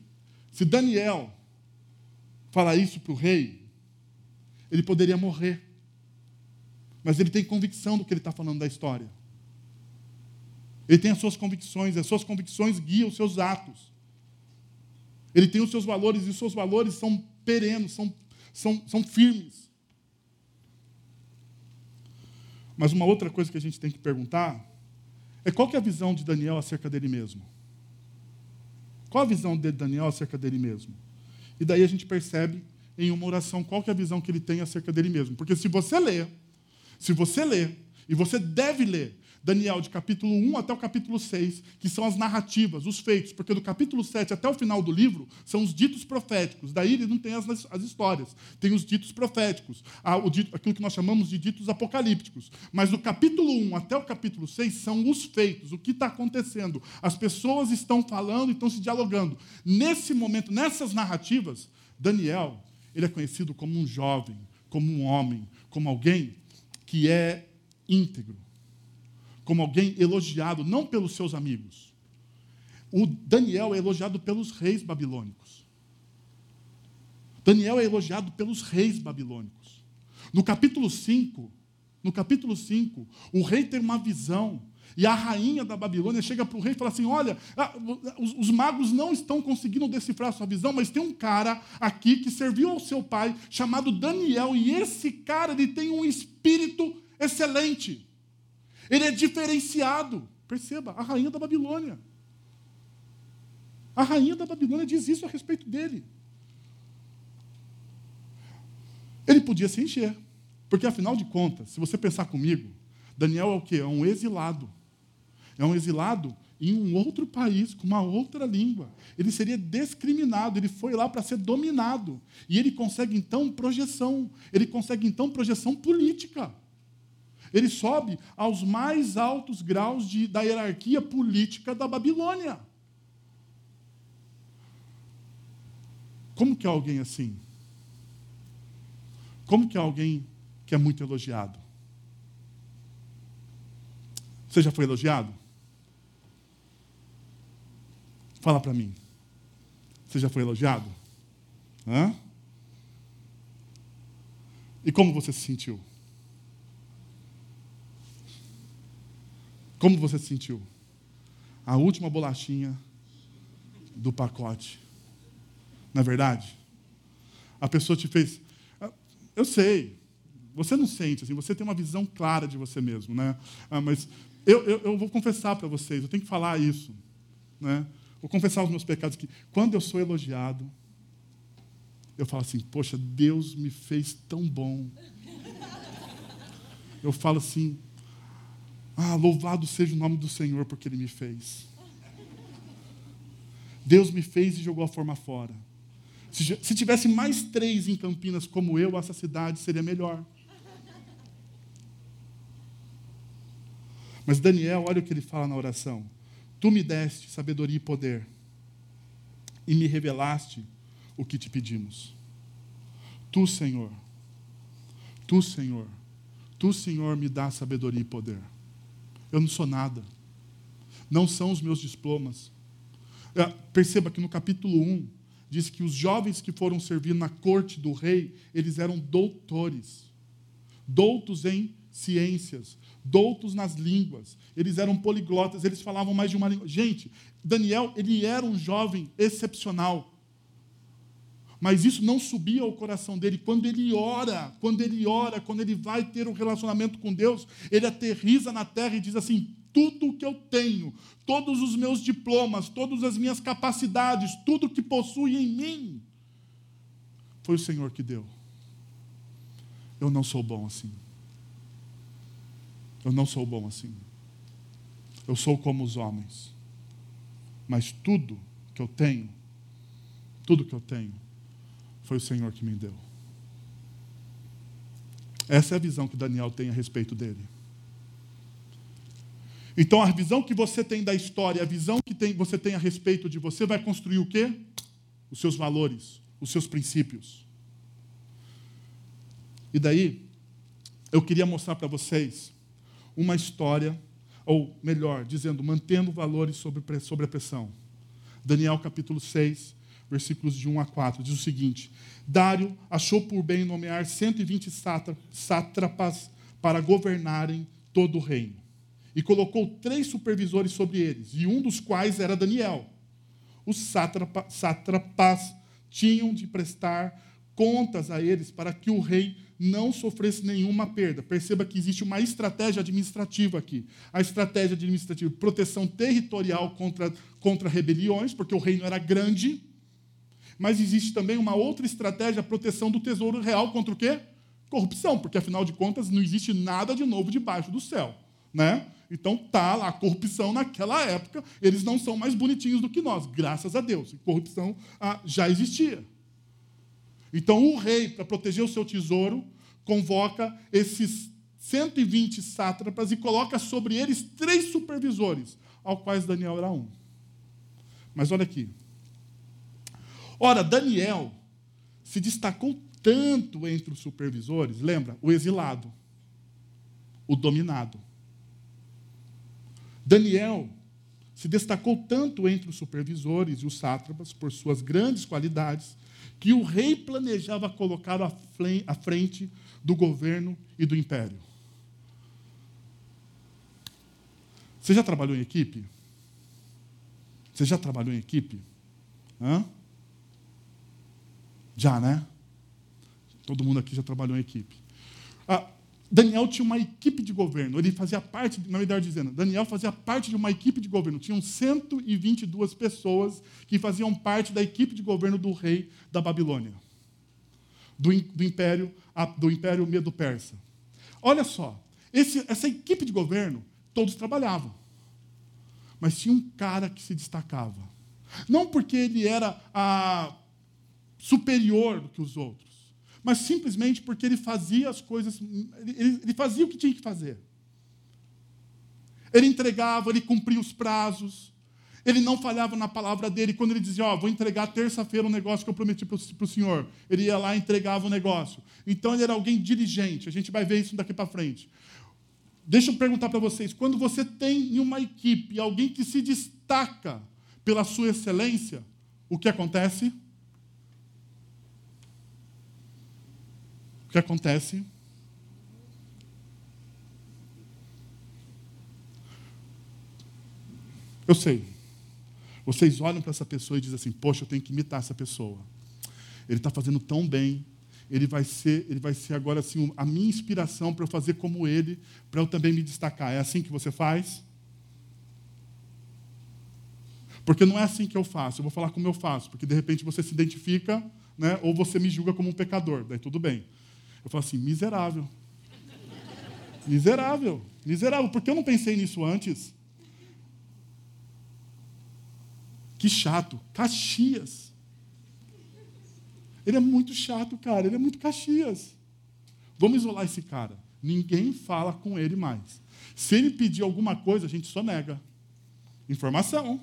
se Daniel falar isso para o rei, ele poderia morrer. Mas ele tem convicção do que ele está falando da história. Ele tem as suas convicções, as suas convicções guiam os seus atos. Ele tem os seus valores, e os seus valores são perenos, são, são, são firmes. Mas uma outra coisa que a gente tem que perguntar é qual que é a visão de Daniel acerca dele mesmo? Qual a visão de Daniel acerca dele mesmo? E daí a gente percebe em uma oração qual é a visão que ele tem acerca dele mesmo. Porque se você ler, se você ler, e você deve ler Daniel, de capítulo 1 até o capítulo 6, que são as narrativas, os feitos, porque do capítulo 7 até o final do livro são os ditos proféticos. Daí ele não tem as, as histórias, tem os ditos proféticos, aquilo que nós chamamos de ditos apocalípticos. Mas do capítulo 1 até o capítulo 6 são os feitos, o que está acontecendo. As pessoas estão falando, estão se dialogando. Nesse momento, nessas narrativas, Daniel, ele é conhecido como um jovem, como um homem, como alguém que é íntegro como alguém elogiado não pelos seus amigos. O Daniel é elogiado pelos reis babilônicos. Daniel é elogiado pelos reis babilônicos. No capítulo 5, no capítulo 5, o rei tem uma visão e a rainha da Babilônia chega para o rei e fala assim: Olha, os, magos não estão conseguindo decifrar a sua visão, mas tem um cara aqui que serviu ao seu pai, chamado Daniel, e esse cara ele tem um espírito excelente. Ele é diferenciado. Perceba, a rainha da Babilônia. A rainha da Babilônia diz isso a respeito dele. Ele podia se encher. Porque, afinal de contas, se você pensar comigo, Daniel é o quê? É um exilado. É um exilado em um outro país, com uma outra língua. Ele seria discriminado, ele foi lá para ser dominado. E ele consegue, então, projeção. Ele consegue, então, projeção política. Ele sobe aos mais altos graus de, da hierarquia política da Babilônia. Como que é alguém assim? Como que é alguém que é muito elogiado? Você já foi elogiado? Fala para mim. Você já foi elogiado? Hã? E como você se sentiu? Como você se sentiu? A última bolachinha do pacote. Não é verdade? A pessoa te fez. Ah, eu sei, você não sente, assim, você tem uma visão clara de você mesmo, né? Ah, mas eu, eu, eu vou confessar para vocês, eu tenho que falar isso. Né? Vou confessar os meus pecados que quando eu sou elogiado, eu falo assim, poxa, Deus me fez tão bom. Eu falo assim, ah, louvado seja o nome do Senhor porque Ele me fez. Deus me fez e jogou a forma fora. Se, se tivesse mais três em Campinas como eu, essa cidade seria melhor. Mas Daniel, olha o que ele fala na oração. Tu me deste sabedoria e poder, e me revelaste o que te pedimos. Tu, Senhor, tu, Senhor, tu, Senhor, me dá sabedoria e poder. Eu não sou nada. Não são os meus diplomas. É, perceba que no capítulo 1 diz que os jovens que foram servir na corte do rei, eles eram doutores, doutos em ciências, doutos nas línguas, eles eram poliglotas, eles falavam mais de uma língua. Gente, Daniel, ele era um jovem excepcional. Mas isso não subia ao coração dele. Quando ele ora, quando ele ora, quando ele vai ter um relacionamento com Deus, ele aterriza na terra e diz assim: tudo que eu tenho, todos os meus diplomas, todas as minhas capacidades, tudo que possui em mim, foi o Senhor que deu. Eu não sou bom assim. Eu não sou bom assim. Eu sou como os homens. Mas tudo que eu tenho, tudo que eu tenho, foi o Senhor que me deu. Essa é a visão que Daniel tem a respeito dele. Então, a visão que você tem da história, a visão que tem, você tem a respeito de você, vai construir o quê? Os seus valores, os seus princípios. E daí, eu queria mostrar para vocês uma história, ou melhor, dizendo, mantendo valores sobre, sobre a pressão. Daniel capítulo 6, versículos de 1 a 4, diz o seguinte: Dário achou por bem nomear 120 sátrapas para governarem todo o reino. E colocou três supervisores sobre eles, e um dos quais era Daniel. Os sátrapas tinham de prestar contas a eles para que o rei não sofresse nenhuma perda. Perceba que existe uma estratégia administrativa aqui. A estratégia administrativa, proteção territorial contra, contra rebeliões, porque o reino era grande. Mas existe também uma outra estratégia, a proteção do tesouro real contra o quê? Corrupção, porque afinal de contas não existe nada de novo debaixo do céu. Né? Então tá lá a corrupção naquela época, eles não são mais bonitinhos do que nós, graças a Deus. corrupção ah, já existia. Então o rei, para proteger o seu tesouro, convoca esses 120 sátrapas e coloca sobre eles três supervisores, ao quais Daniel era um. Mas olha aqui. Ora, Daniel se destacou tanto entre os supervisores, lembra? O exilado, o dominado. Daniel se destacou tanto entre os supervisores e os sátrapas por suas grandes qualidades que o rei planejava colocar à frente do governo e do império. Você já trabalhou em equipe? Você já trabalhou em equipe? Hã? Já, né? Todo mundo aqui já trabalhou em equipe. Ah, Daniel tinha uma equipe de governo, ele fazia parte, na verdade dizendo, Daniel fazia parte de uma equipe de governo. Tinham 122 pessoas que faziam parte da equipe de governo do rei da Babilônia, do, do império do império Medo-Persa. Olha só, esse, essa equipe de governo, todos trabalhavam. Mas tinha um cara que se destacava. Não porque ele era ah, superior do que os outros mas simplesmente porque ele fazia as coisas, ele, ele fazia o que tinha que fazer. Ele entregava, ele cumpria os prazos, ele não falhava na palavra dele. Quando ele dizia, ó, oh, vou entregar terça-feira um negócio que eu prometi para o senhor, ele ia lá e entregava o negócio. Então ele era alguém diligente. A gente vai ver isso daqui para frente. Deixa eu perguntar para vocês: quando você tem em uma equipe alguém que se destaca pela sua excelência, o que acontece? Que acontece? Eu sei. Vocês olham para essa pessoa e dizem assim: Poxa, eu tenho que imitar essa pessoa. Ele está fazendo tão bem. Ele vai ser, ele vai ser agora assim a minha inspiração para eu fazer como ele, para eu também me destacar. É assim que você faz? Porque não é assim que eu faço. Eu vou falar como eu faço, porque de repente você se identifica, né, ou você me julga como um pecador. Daí tudo bem. Eu falo assim, miserável. Miserável, miserável. Por que eu não pensei nisso antes? Que chato. Caxias. Ele é muito chato, cara. Ele é muito Caxias. Vamos isolar esse cara. Ninguém fala com ele mais. Se ele pedir alguma coisa, a gente só nega. Informação.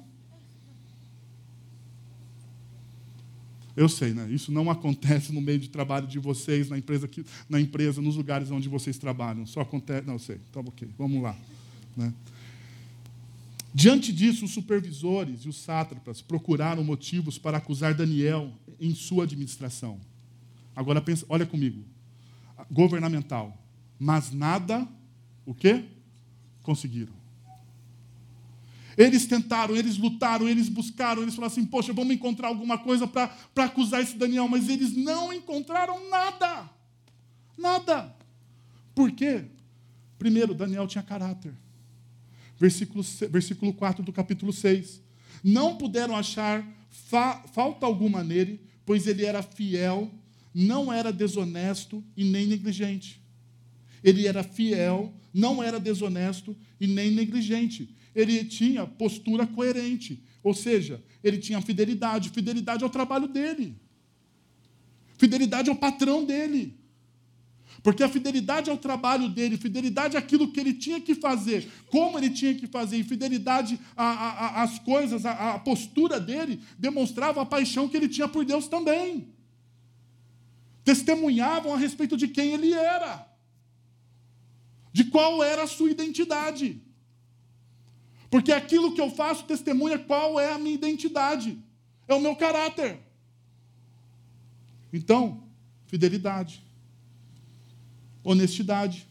Eu sei, né? Isso não acontece no meio de trabalho de vocês, na empresa, que, na empresa nos lugares onde vocês trabalham. Só acontece. Não, eu sei. Então, ok. Vamos lá. Né? Diante disso, os supervisores e os sátrapas procuraram motivos para acusar Daniel em sua administração. Agora pensa, olha comigo. Governamental. Mas nada, o quê? Conseguiram. Eles tentaram, eles lutaram, eles buscaram, eles falaram assim: poxa, vamos encontrar alguma coisa para acusar esse Daniel, mas eles não encontraram nada. Nada. Por quê? Primeiro, Daniel tinha caráter. Versículo, versículo 4 do capítulo 6. Não puderam achar fa falta alguma nele, pois ele era fiel, não era desonesto e nem negligente. Ele era fiel, não era desonesto e nem negligente ele tinha postura coerente. Ou seja, ele tinha fidelidade. Fidelidade ao trabalho dele. Fidelidade ao patrão dele. Porque a fidelidade ao trabalho dele, fidelidade àquilo que ele tinha que fazer, como ele tinha que fazer, e fidelidade às coisas, a postura dele, demonstrava a paixão que ele tinha por Deus também. Testemunhavam a respeito de quem ele era, de qual era a sua identidade. Porque aquilo que eu faço testemunha qual é a minha identidade, é o meu caráter. Então, fidelidade, honestidade.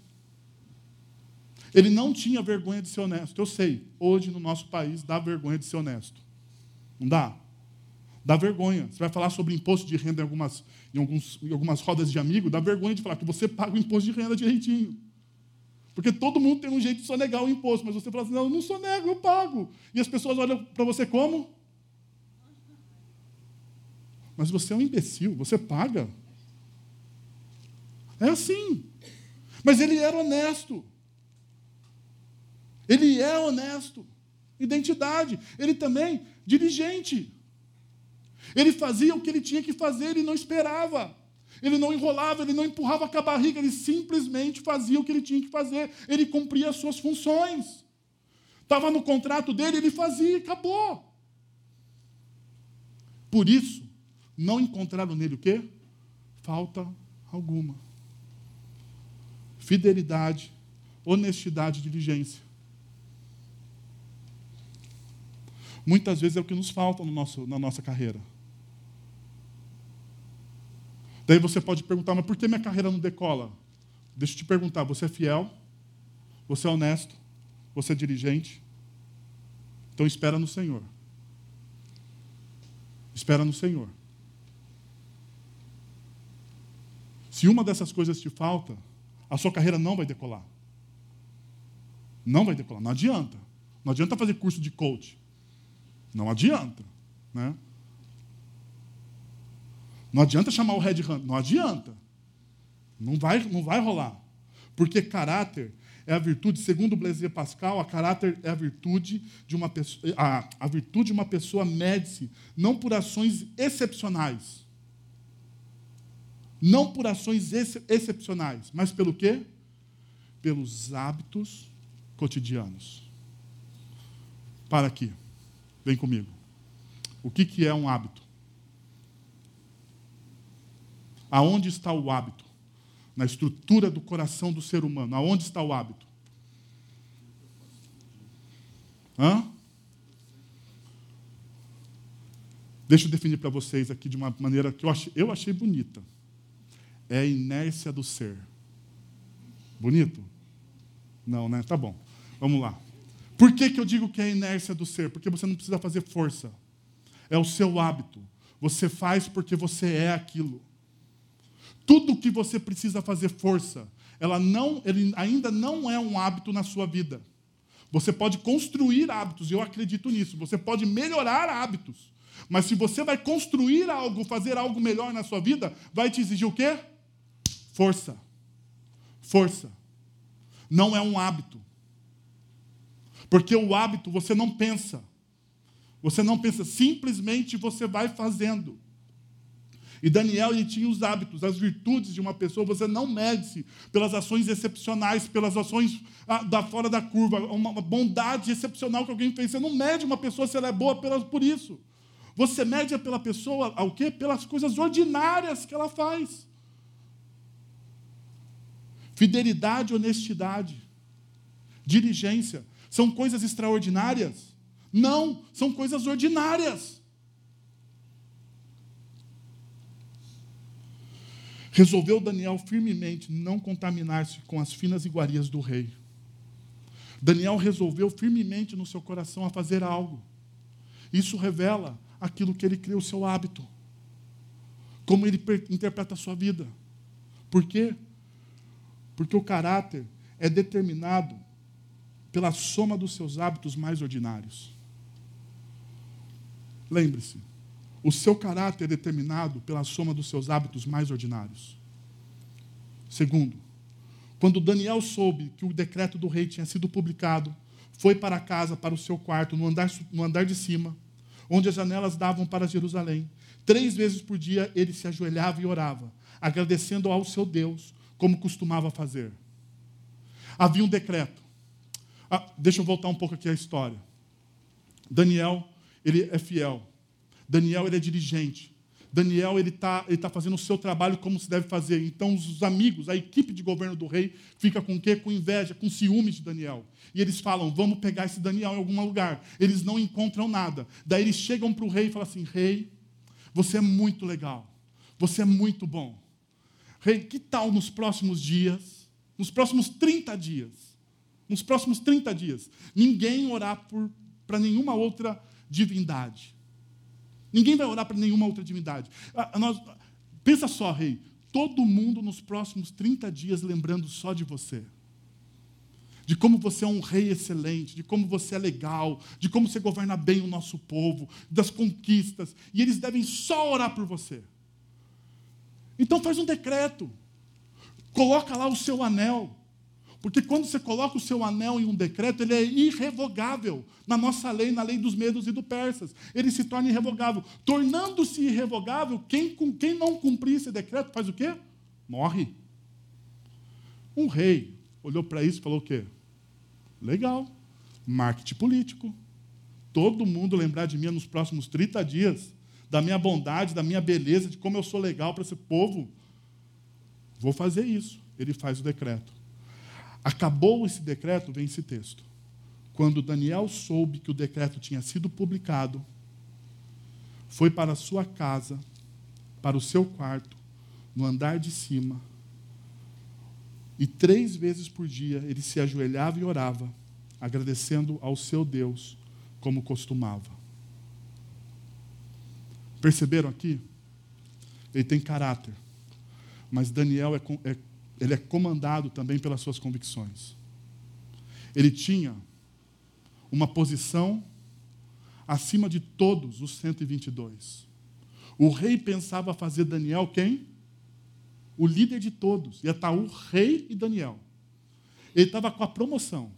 Ele não tinha vergonha de ser honesto. Eu sei, hoje no nosso país dá vergonha de ser honesto. Não dá? Dá vergonha. Você vai falar sobre imposto de renda em algumas, em alguns, em algumas rodas de amigo, dá vergonha de falar que você paga o imposto de renda direitinho. Porque todo mundo tem um jeito de sonegar o imposto, mas você fala assim: não, eu não sonego, eu pago. E as pessoas olham para você como? Mas você é um imbecil, você paga. É assim. Mas ele era honesto. Ele é honesto. Identidade. Ele também, dirigente. Ele fazia o que ele tinha que fazer e não esperava. Ele não enrolava, ele não empurrava com a barriga, ele simplesmente fazia o que ele tinha que fazer. Ele cumpria as suas funções. Estava no contrato dele, ele fazia, acabou. Por isso, não encontraram nele o quê? Falta alguma. Fidelidade, honestidade diligência. Muitas vezes é o que nos falta no nosso, na nossa carreira. Daí você pode perguntar, mas por que minha carreira não decola? Deixa eu te perguntar, você é fiel? Você é honesto? Você é dirigente? Então espera no Senhor. Espera no Senhor. Se uma dessas coisas te falta, a sua carreira não vai decolar. Não vai decolar, não adianta. Não adianta fazer curso de coach. Não adianta, né? Não adianta chamar o Red Hunter, não adianta. Não vai, não vai rolar. Porque caráter é a virtude, segundo Blaise Pascal, a caráter é a virtude de uma pessoa, a, virtude de uma pessoa mede-se não por ações excepcionais. Não por ações ex excepcionais, mas pelo quê? Pelos hábitos cotidianos. Para aqui. Vem comigo. O que, que é um hábito? Aonde está o hábito? Na estrutura do coração do ser humano. Aonde está o hábito? Hã? Deixa eu definir para vocês aqui de uma maneira que eu achei, eu achei bonita. É a inércia do ser. Bonito? Não, né? Tá bom. Vamos lá. Por que, que eu digo que é a inércia do ser? Porque você não precisa fazer força. É o seu hábito. Você faz porque você é aquilo. Tudo que você precisa fazer força, ela não, ele ainda não é um hábito na sua vida. Você pode construir hábitos, eu acredito nisso. Você pode melhorar hábitos. Mas se você vai construir algo, fazer algo melhor na sua vida, vai te exigir o quê? Força. Força. Não é um hábito. Porque o hábito você não pensa. Você não pensa, simplesmente você vai fazendo. E Daniel ele tinha os hábitos, as virtudes de uma pessoa. Você não mede-se pelas ações excepcionais, pelas ações ah, da fora da curva, uma bondade excepcional que alguém fez. Você não mede uma pessoa se ela é boa por isso. Você mede pela pessoa ao quê? Pelas coisas ordinárias que ela faz. Fidelidade, honestidade, diligência, são coisas extraordinárias? Não, são coisas ordinárias. Resolveu Daniel firmemente não contaminar-se com as finas iguarias do rei. Daniel resolveu firmemente no seu coração a fazer algo. Isso revela aquilo que ele crê, o seu hábito. Como ele interpreta a sua vida. Por quê? Porque o caráter é determinado pela soma dos seus hábitos mais ordinários. Lembre-se, o seu caráter é determinado pela soma dos seus hábitos mais ordinários. Segundo, quando Daniel soube que o decreto do rei tinha sido publicado, foi para casa, para o seu quarto, no andar, no andar de cima, onde as janelas davam para Jerusalém. Três vezes por dia ele se ajoelhava e orava, agradecendo ao seu Deus, como costumava fazer. Havia um decreto. Ah, deixa eu voltar um pouco aqui à história. Daniel, ele é fiel. Daniel ele é dirigente. Daniel ele está ele tá fazendo o seu trabalho como se deve fazer. Então os amigos, a equipe de governo do rei fica com quê? Com inveja, com ciúmes de Daniel. E eles falam: vamos pegar esse Daniel em algum lugar. Eles não encontram nada. Daí eles chegam para o rei e falam assim: rei, você é muito legal. Você é muito bom. Rei, que tal nos próximos dias, nos próximos 30 dias, nos próximos 30 dias, ninguém orar para nenhuma outra divindade? Ninguém vai orar para nenhuma outra divindade. Ah, nós, pensa só, rei. Todo mundo nos próximos 30 dias lembrando só de você. De como você é um rei excelente, de como você é legal, de como você governa bem o nosso povo, das conquistas. E eles devem só orar por você. Então faz um decreto. Coloca lá o seu anel. Porque quando você coloca o seu anel em um decreto, ele é irrevogável. Na nossa lei, na lei dos medos e do persas. Ele se torna irrevogável. Tornando-se irrevogável, quem, quem não cumprir esse decreto faz o quê? Morre. Um rei olhou para isso e falou o quê? Legal. Marketing político. Todo mundo lembrar de mim nos próximos 30 dias, da minha bondade, da minha beleza, de como eu sou legal para esse povo. Vou fazer isso. Ele faz o decreto. Acabou esse decreto, vem esse texto. Quando Daniel soube que o decreto tinha sido publicado, foi para a sua casa, para o seu quarto, no andar de cima, e três vezes por dia ele se ajoelhava e orava, agradecendo ao seu Deus, como costumava. Perceberam aqui? Ele tem caráter. Mas Daniel é, é ele é comandado também pelas suas convicções. Ele tinha uma posição acima de todos os 122. O rei pensava fazer Daniel quem? O líder de todos. Ia estar o rei e Daniel. Ele estava com a promoção.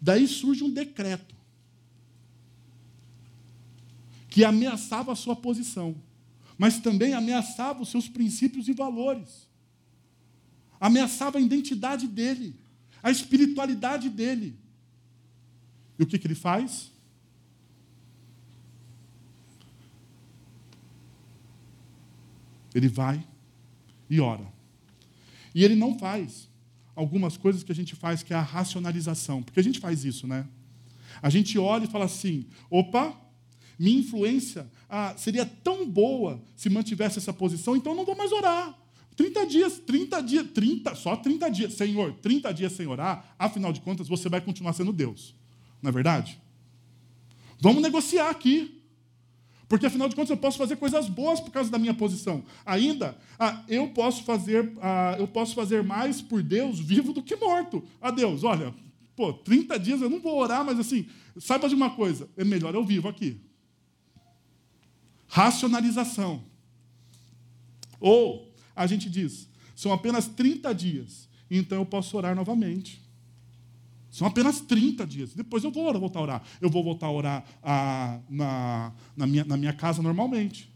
Daí surge um decreto que ameaçava a sua posição, mas também ameaçava os seus princípios e valores ameaçava a identidade dele, a espiritualidade dele. E o que, que ele faz? Ele vai e ora. E ele não faz algumas coisas que a gente faz, que é a racionalização. Porque a gente faz isso, né? A gente olha e fala assim: opa, minha influência ah, seria tão boa se mantivesse essa posição, então não vou mais orar. 30 dias, 30 dias, 30, só 30 dias. Senhor, 30 dias sem orar, afinal de contas, você vai continuar sendo Deus. Não é verdade? Vamos negociar aqui. Porque, afinal de contas, eu posso fazer coisas boas por causa da minha posição. Ainda, ah, eu, posso fazer, ah, eu posso fazer mais por Deus vivo do que morto. A Deus, olha, pô, 30 dias eu não vou orar, mas assim, saiba de uma coisa, é melhor eu vivo aqui. Racionalização. Ou a gente diz: são apenas 30 dias, então eu posso orar novamente. São apenas 30 dias. Depois eu vou voltar a orar. Eu vou voltar a orar ah, na, na, minha, na minha casa normalmente.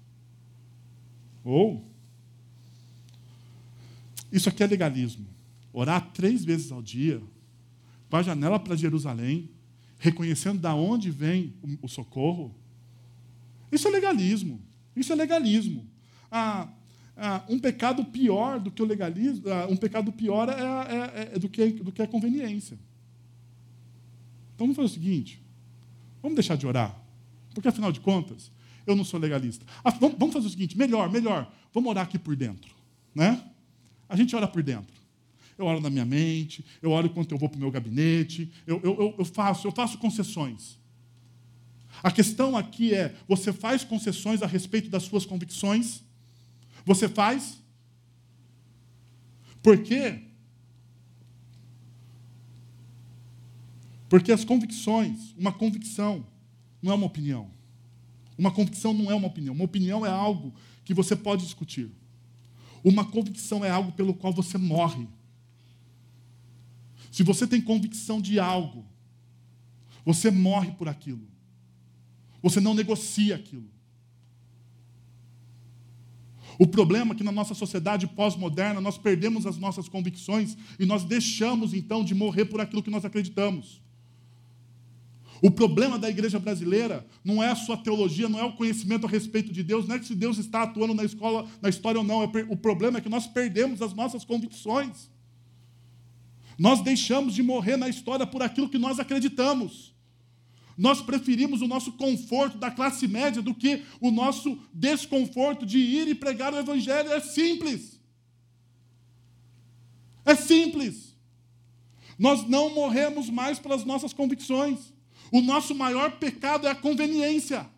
Ou. Isso aqui é legalismo. Orar três vezes ao dia, com a janela para Jerusalém, reconhecendo da onde vem o, o socorro. Isso é legalismo. Isso é legalismo. Ah, ah, um pecado pior do que o legalismo, ah, um pecado pior é, é, é, do, que, do que a conveniência. Então vamos fazer o seguinte: vamos deixar de orar, porque afinal de contas, eu não sou legalista. Ah, vamos, fazer o seguinte: melhor, melhor, vamos orar aqui por dentro. Né? A gente ora por dentro. Eu oro na minha mente, eu oro enquanto eu vou para o meu gabinete, eu, eu, eu, faço, eu faço concessões. A questão aqui é: você faz concessões a respeito das suas convicções? Você faz? Por quê? Porque as convicções, uma convicção, não é uma opinião. Uma convicção não é uma opinião. Uma opinião é algo que você pode discutir. Uma convicção é algo pelo qual você morre. Se você tem convicção de algo, você morre por aquilo. Você não negocia aquilo. O problema é que na nossa sociedade pós-moderna nós perdemos as nossas convicções e nós deixamos então de morrer por aquilo que nós acreditamos. O problema da igreja brasileira não é a sua teologia, não é o conhecimento a respeito de Deus, não é se Deus está atuando na escola, na história ou não. É o problema é que nós perdemos as nossas convicções. Nós deixamos de morrer na história por aquilo que nós acreditamos. Nós preferimos o nosso conforto da classe média do que o nosso desconforto de ir e pregar o Evangelho. É simples. É simples. Nós não morremos mais pelas nossas convicções. O nosso maior pecado é a conveniência.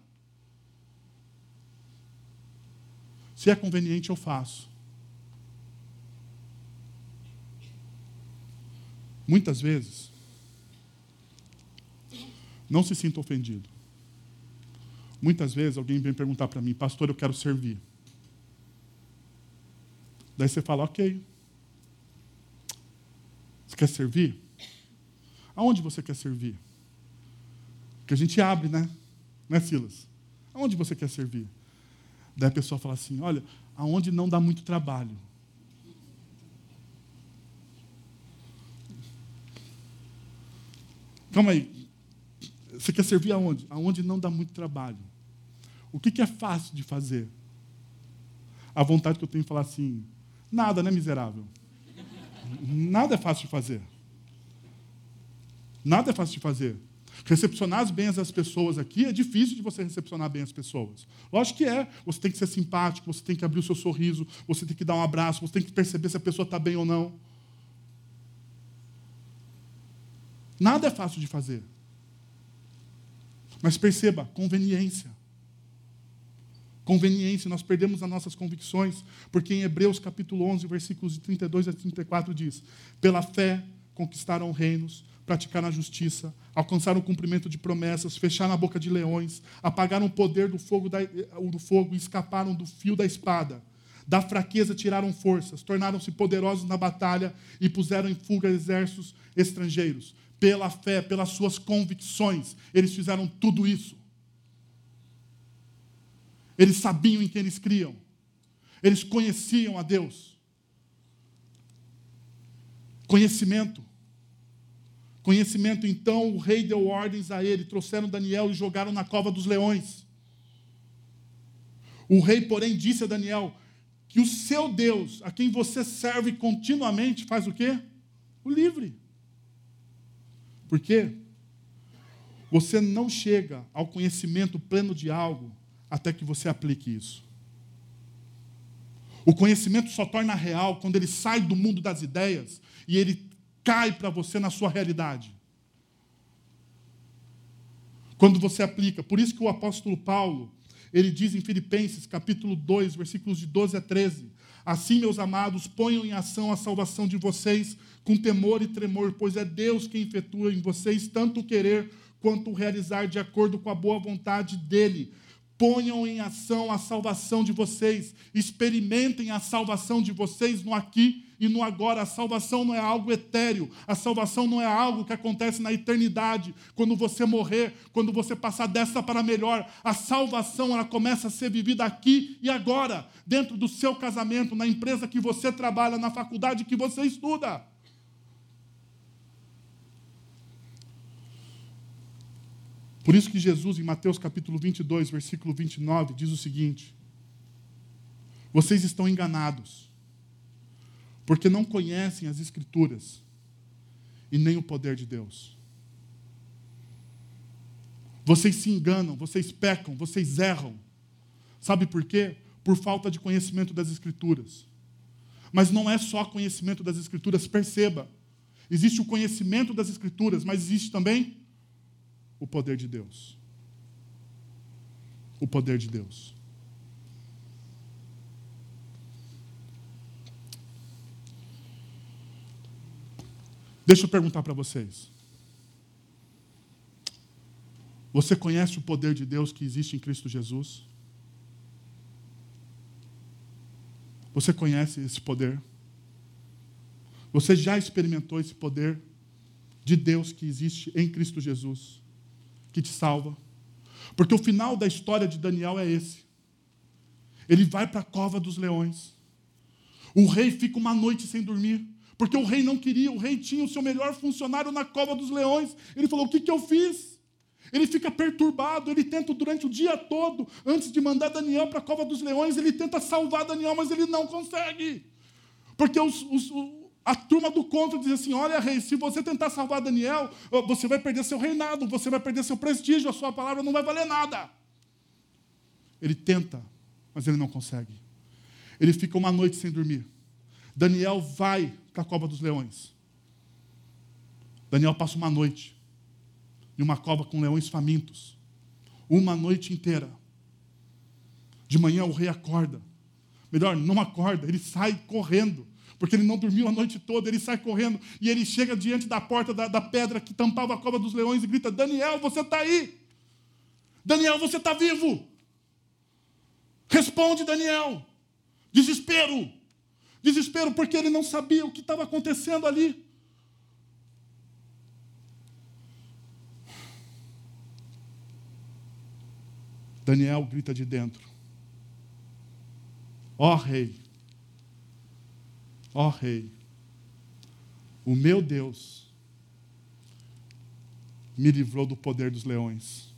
Se é conveniente, eu faço. Muitas vezes, não se sinta ofendido. Muitas vezes alguém vem perguntar para mim, pastor, eu quero servir. Daí você fala, ok. Você quer servir? Aonde você quer servir? Porque a gente abre, né? Né, Silas? Aonde você quer servir? Daí a pessoa fala assim: olha, aonde não dá muito trabalho. Calma aí. Você quer servir aonde? Aonde não dá muito trabalho. O que, que é fácil de fazer? A vontade que eu tenho de falar assim: nada, né, miserável? Nada é fácil de fazer. Nada é fácil de fazer. Recepcionar as pessoas aqui é difícil de você recepcionar bem as pessoas. Lógico que é. Você tem que ser simpático, você tem que abrir o seu sorriso, você tem que dar um abraço, você tem que perceber se a pessoa está bem ou não. Nada é fácil de fazer. Mas perceba, conveniência. Conveniência, nós perdemos as nossas convicções, porque em Hebreus capítulo 11, versículos de 32 a 34 diz: Pela fé conquistaram reinos, praticaram a justiça, alcançaram o cumprimento de promessas, fecharam a boca de leões, apagaram o poder do fogo, da, do fogo e escaparam do fio da espada. Da fraqueza tiraram forças, tornaram-se poderosos na batalha e puseram em fuga exércitos estrangeiros pela fé, pelas suas convicções, eles fizeram tudo isso. Eles sabiam em quem eles criam. Eles conheciam a Deus. Conhecimento. Conhecimento, então o rei deu ordens a ele, trouxeram Daniel e jogaram na cova dos leões. O rei, porém, disse a Daniel que o seu Deus, a quem você serve continuamente, faz o quê? O livre. Por quê? Você não chega ao conhecimento pleno de algo até que você aplique isso. O conhecimento só torna real quando ele sai do mundo das ideias e ele cai para você na sua realidade. Quando você aplica. Por isso que o apóstolo Paulo, ele diz em Filipenses, capítulo 2, versículos de 12 a 13: Assim, meus amados, ponham em ação a salvação de vocês com temor e tremor, pois é Deus quem efetua em vocês tanto o querer quanto o realizar de acordo com a boa vontade dele. Ponham em ação a salvação de vocês, experimentem a salvação de vocês no aqui e no agora. A salvação não é algo etéreo, a salvação não é algo que acontece na eternidade, quando você morrer, quando você passar dessa para melhor. A salvação ela começa a ser vivida aqui e agora, dentro do seu casamento, na empresa que você trabalha, na faculdade que você estuda. Por isso que Jesus, em Mateus capítulo 22, versículo 29, diz o seguinte: Vocês estão enganados, porque não conhecem as Escrituras e nem o poder de Deus. Vocês se enganam, vocês pecam, vocês erram. Sabe por quê? Por falta de conhecimento das Escrituras. Mas não é só conhecimento das Escrituras, perceba. Existe o conhecimento das Escrituras, mas existe também o poder de Deus. O poder de Deus. Deixa eu perguntar para vocês. Você conhece o poder de Deus que existe em Cristo Jesus? Você conhece esse poder? Você já experimentou esse poder de Deus que existe em Cristo Jesus? que te salva. Porque o final da história de Daniel é esse. Ele vai para a cova dos leões. O rei fica uma noite sem dormir. Porque o rei não queria, o rei tinha o seu melhor funcionário na cova dos leões. Ele falou: O que, que eu fiz? Ele fica perturbado, ele tenta durante o dia todo, antes de mandar Daniel para a cova dos leões, ele tenta salvar Daniel, mas ele não consegue. Porque os, os, a turma do contra diz assim: olha, rei, se você tentar salvar Daniel, você vai perder seu reinado, você vai perder seu prestígio, a sua palavra não vai valer nada. Ele tenta, mas ele não consegue. Ele fica uma noite sem dormir. Daniel vai para a cova dos leões. Daniel passa uma noite em uma cova com leões famintos. Uma noite inteira. De manhã o rei acorda. Melhor, não acorda, ele sai correndo porque ele não dormiu a noite toda, ele sai correndo e ele chega diante da porta da, da pedra que tampava a cova dos leões e grita: Daniel, você está aí! Daniel, você está vivo! Responde, Daniel! Desespero! Desespero, porque ele não sabia o que estava acontecendo ali. Daniel grita de dentro: Ó oh, rei, Ó oh, Rei, o meu Deus me livrou do poder dos leões.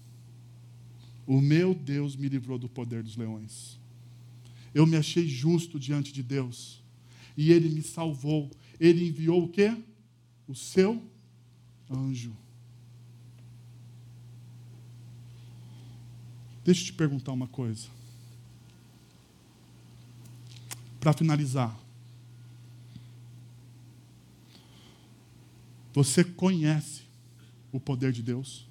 O meu Deus me livrou do poder dos leões. Eu me achei justo diante de Deus. E Ele me salvou. Ele enviou o quê? O seu anjo. Deixa eu te perguntar uma coisa. Para finalizar. Você conhece o poder de Deus?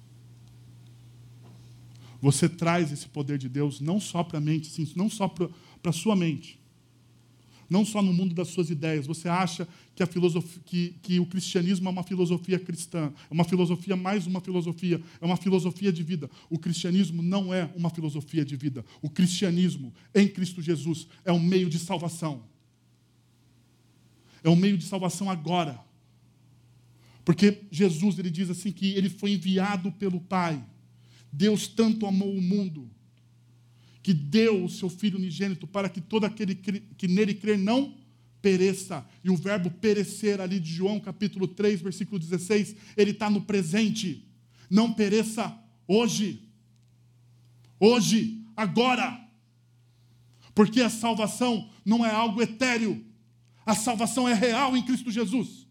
Você traz esse poder de Deus não só para a mente, sim, não só para a sua mente, não só no mundo das suas ideias. Você acha que, que, que o cristianismo é uma filosofia cristã, é uma filosofia mais uma filosofia, é uma filosofia de vida. O cristianismo não é uma filosofia de vida. O cristianismo em Cristo Jesus é um meio de salvação. É um meio de salvação agora. Porque Jesus ele diz assim que ele foi enviado pelo Pai. Deus tanto amou o mundo que deu o seu filho unigênito para que todo aquele que nele crer não pereça. E o verbo perecer ali de João capítulo 3, versículo 16, ele está no presente. Não pereça hoje. Hoje, agora. Porque a salvação não é algo etéreo. A salvação é real em Cristo Jesus.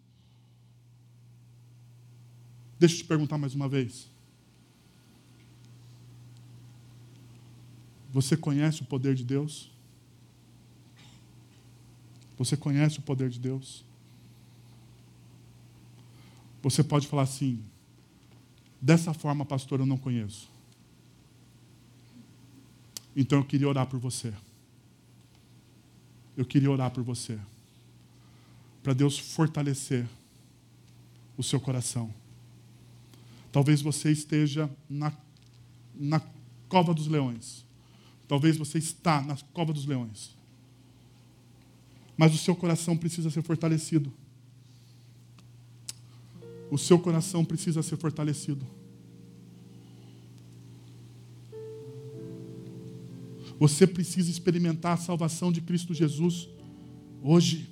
Deixa eu te perguntar mais uma vez. Você conhece o poder de Deus? Você conhece o poder de Deus? Você pode falar assim: dessa forma, pastor, eu não conheço. Então eu queria orar por você. Eu queria orar por você. Para Deus fortalecer o seu coração. Talvez você esteja na, na cova dos leões. Talvez você está na cova dos leões. Mas o seu coração precisa ser fortalecido. O seu coração precisa ser fortalecido. Você precisa experimentar a salvação de Cristo Jesus hoje.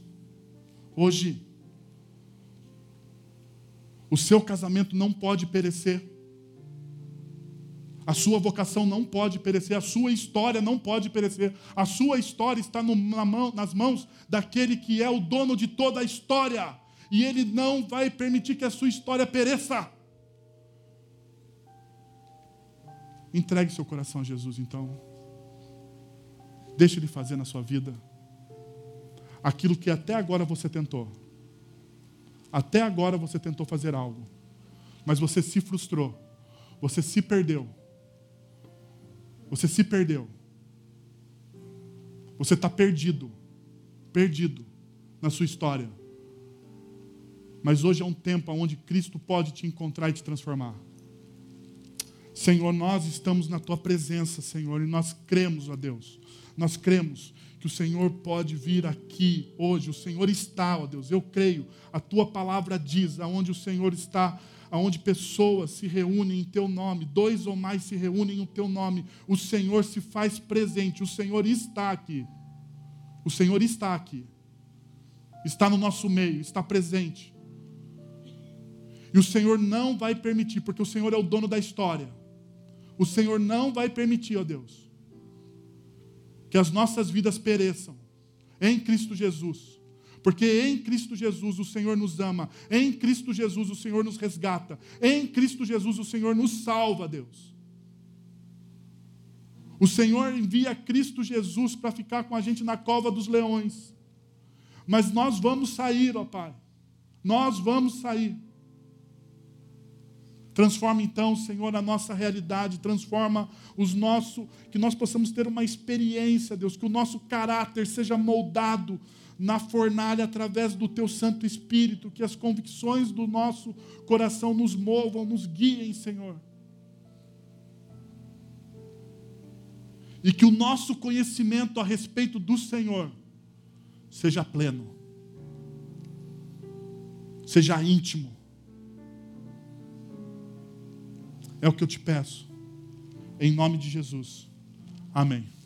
Hoje. O seu casamento não pode perecer. A sua vocação não pode perecer, a sua história não pode perecer. A sua história está no, na mão, nas mãos daquele que é o dono de toda a história. E ele não vai permitir que a sua história pereça. Entregue seu coração a Jesus, então. Deixe ele fazer na sua vida aquilo que até agora você tentou. Até agora você tentou fazer algo, mas você se frustrou, você se perdeu você se perdeu. Você está perdido. Perdido na sua história. Mas hoje é um tempo onde Cristo pode te encontrar e te transformar. Senhor, nós estamos na tua presença, Senhor, e nós cremos, ó Deus. Nós cremos que o Senhor pode vir aqui hoje. O Senhor está, ó Deus. Eu creio. A tua palavra diz aonde o Senhor está aonde pessoas se reúnem em teu nome, dois ou mais se reúnem em teu nome, o Senhor se faz presente, o Senhor está aqui. O Senhor está aqui. Está no nosso meio, está presente. E o Senhor não vai permitir, porque o Senhor é o dono da história. O Senhor não vai permitir, ó Deus, que as nossas vidas pereçam em Cristo Jesus. Porque em Cristo Jesus o Senhor nos ama, em Cristo Jesus o Senhor nos resgata, em Cristo Jesus o Senhor nos salva, Deus. O Senhor envia Cristo Jesus para ficar com a gente na cova dos leões. Mas nós vamos sair, ó Pai. Nós vamos sair. Transforma então, Senhor, a nossa realidade, transforma os nossos, que nós possamos ter uma experiência, Deus, que o nosso caráter seja moldado na fornalha através do teu Santo Espírito, que as convicções do nosso coração nos movam, nos guiem, Senhor. E que o nosso conhecimento a respeito do Senhor seja pleno, seja íntimo. É o que eu te peço, em nome de Jesus. Amém.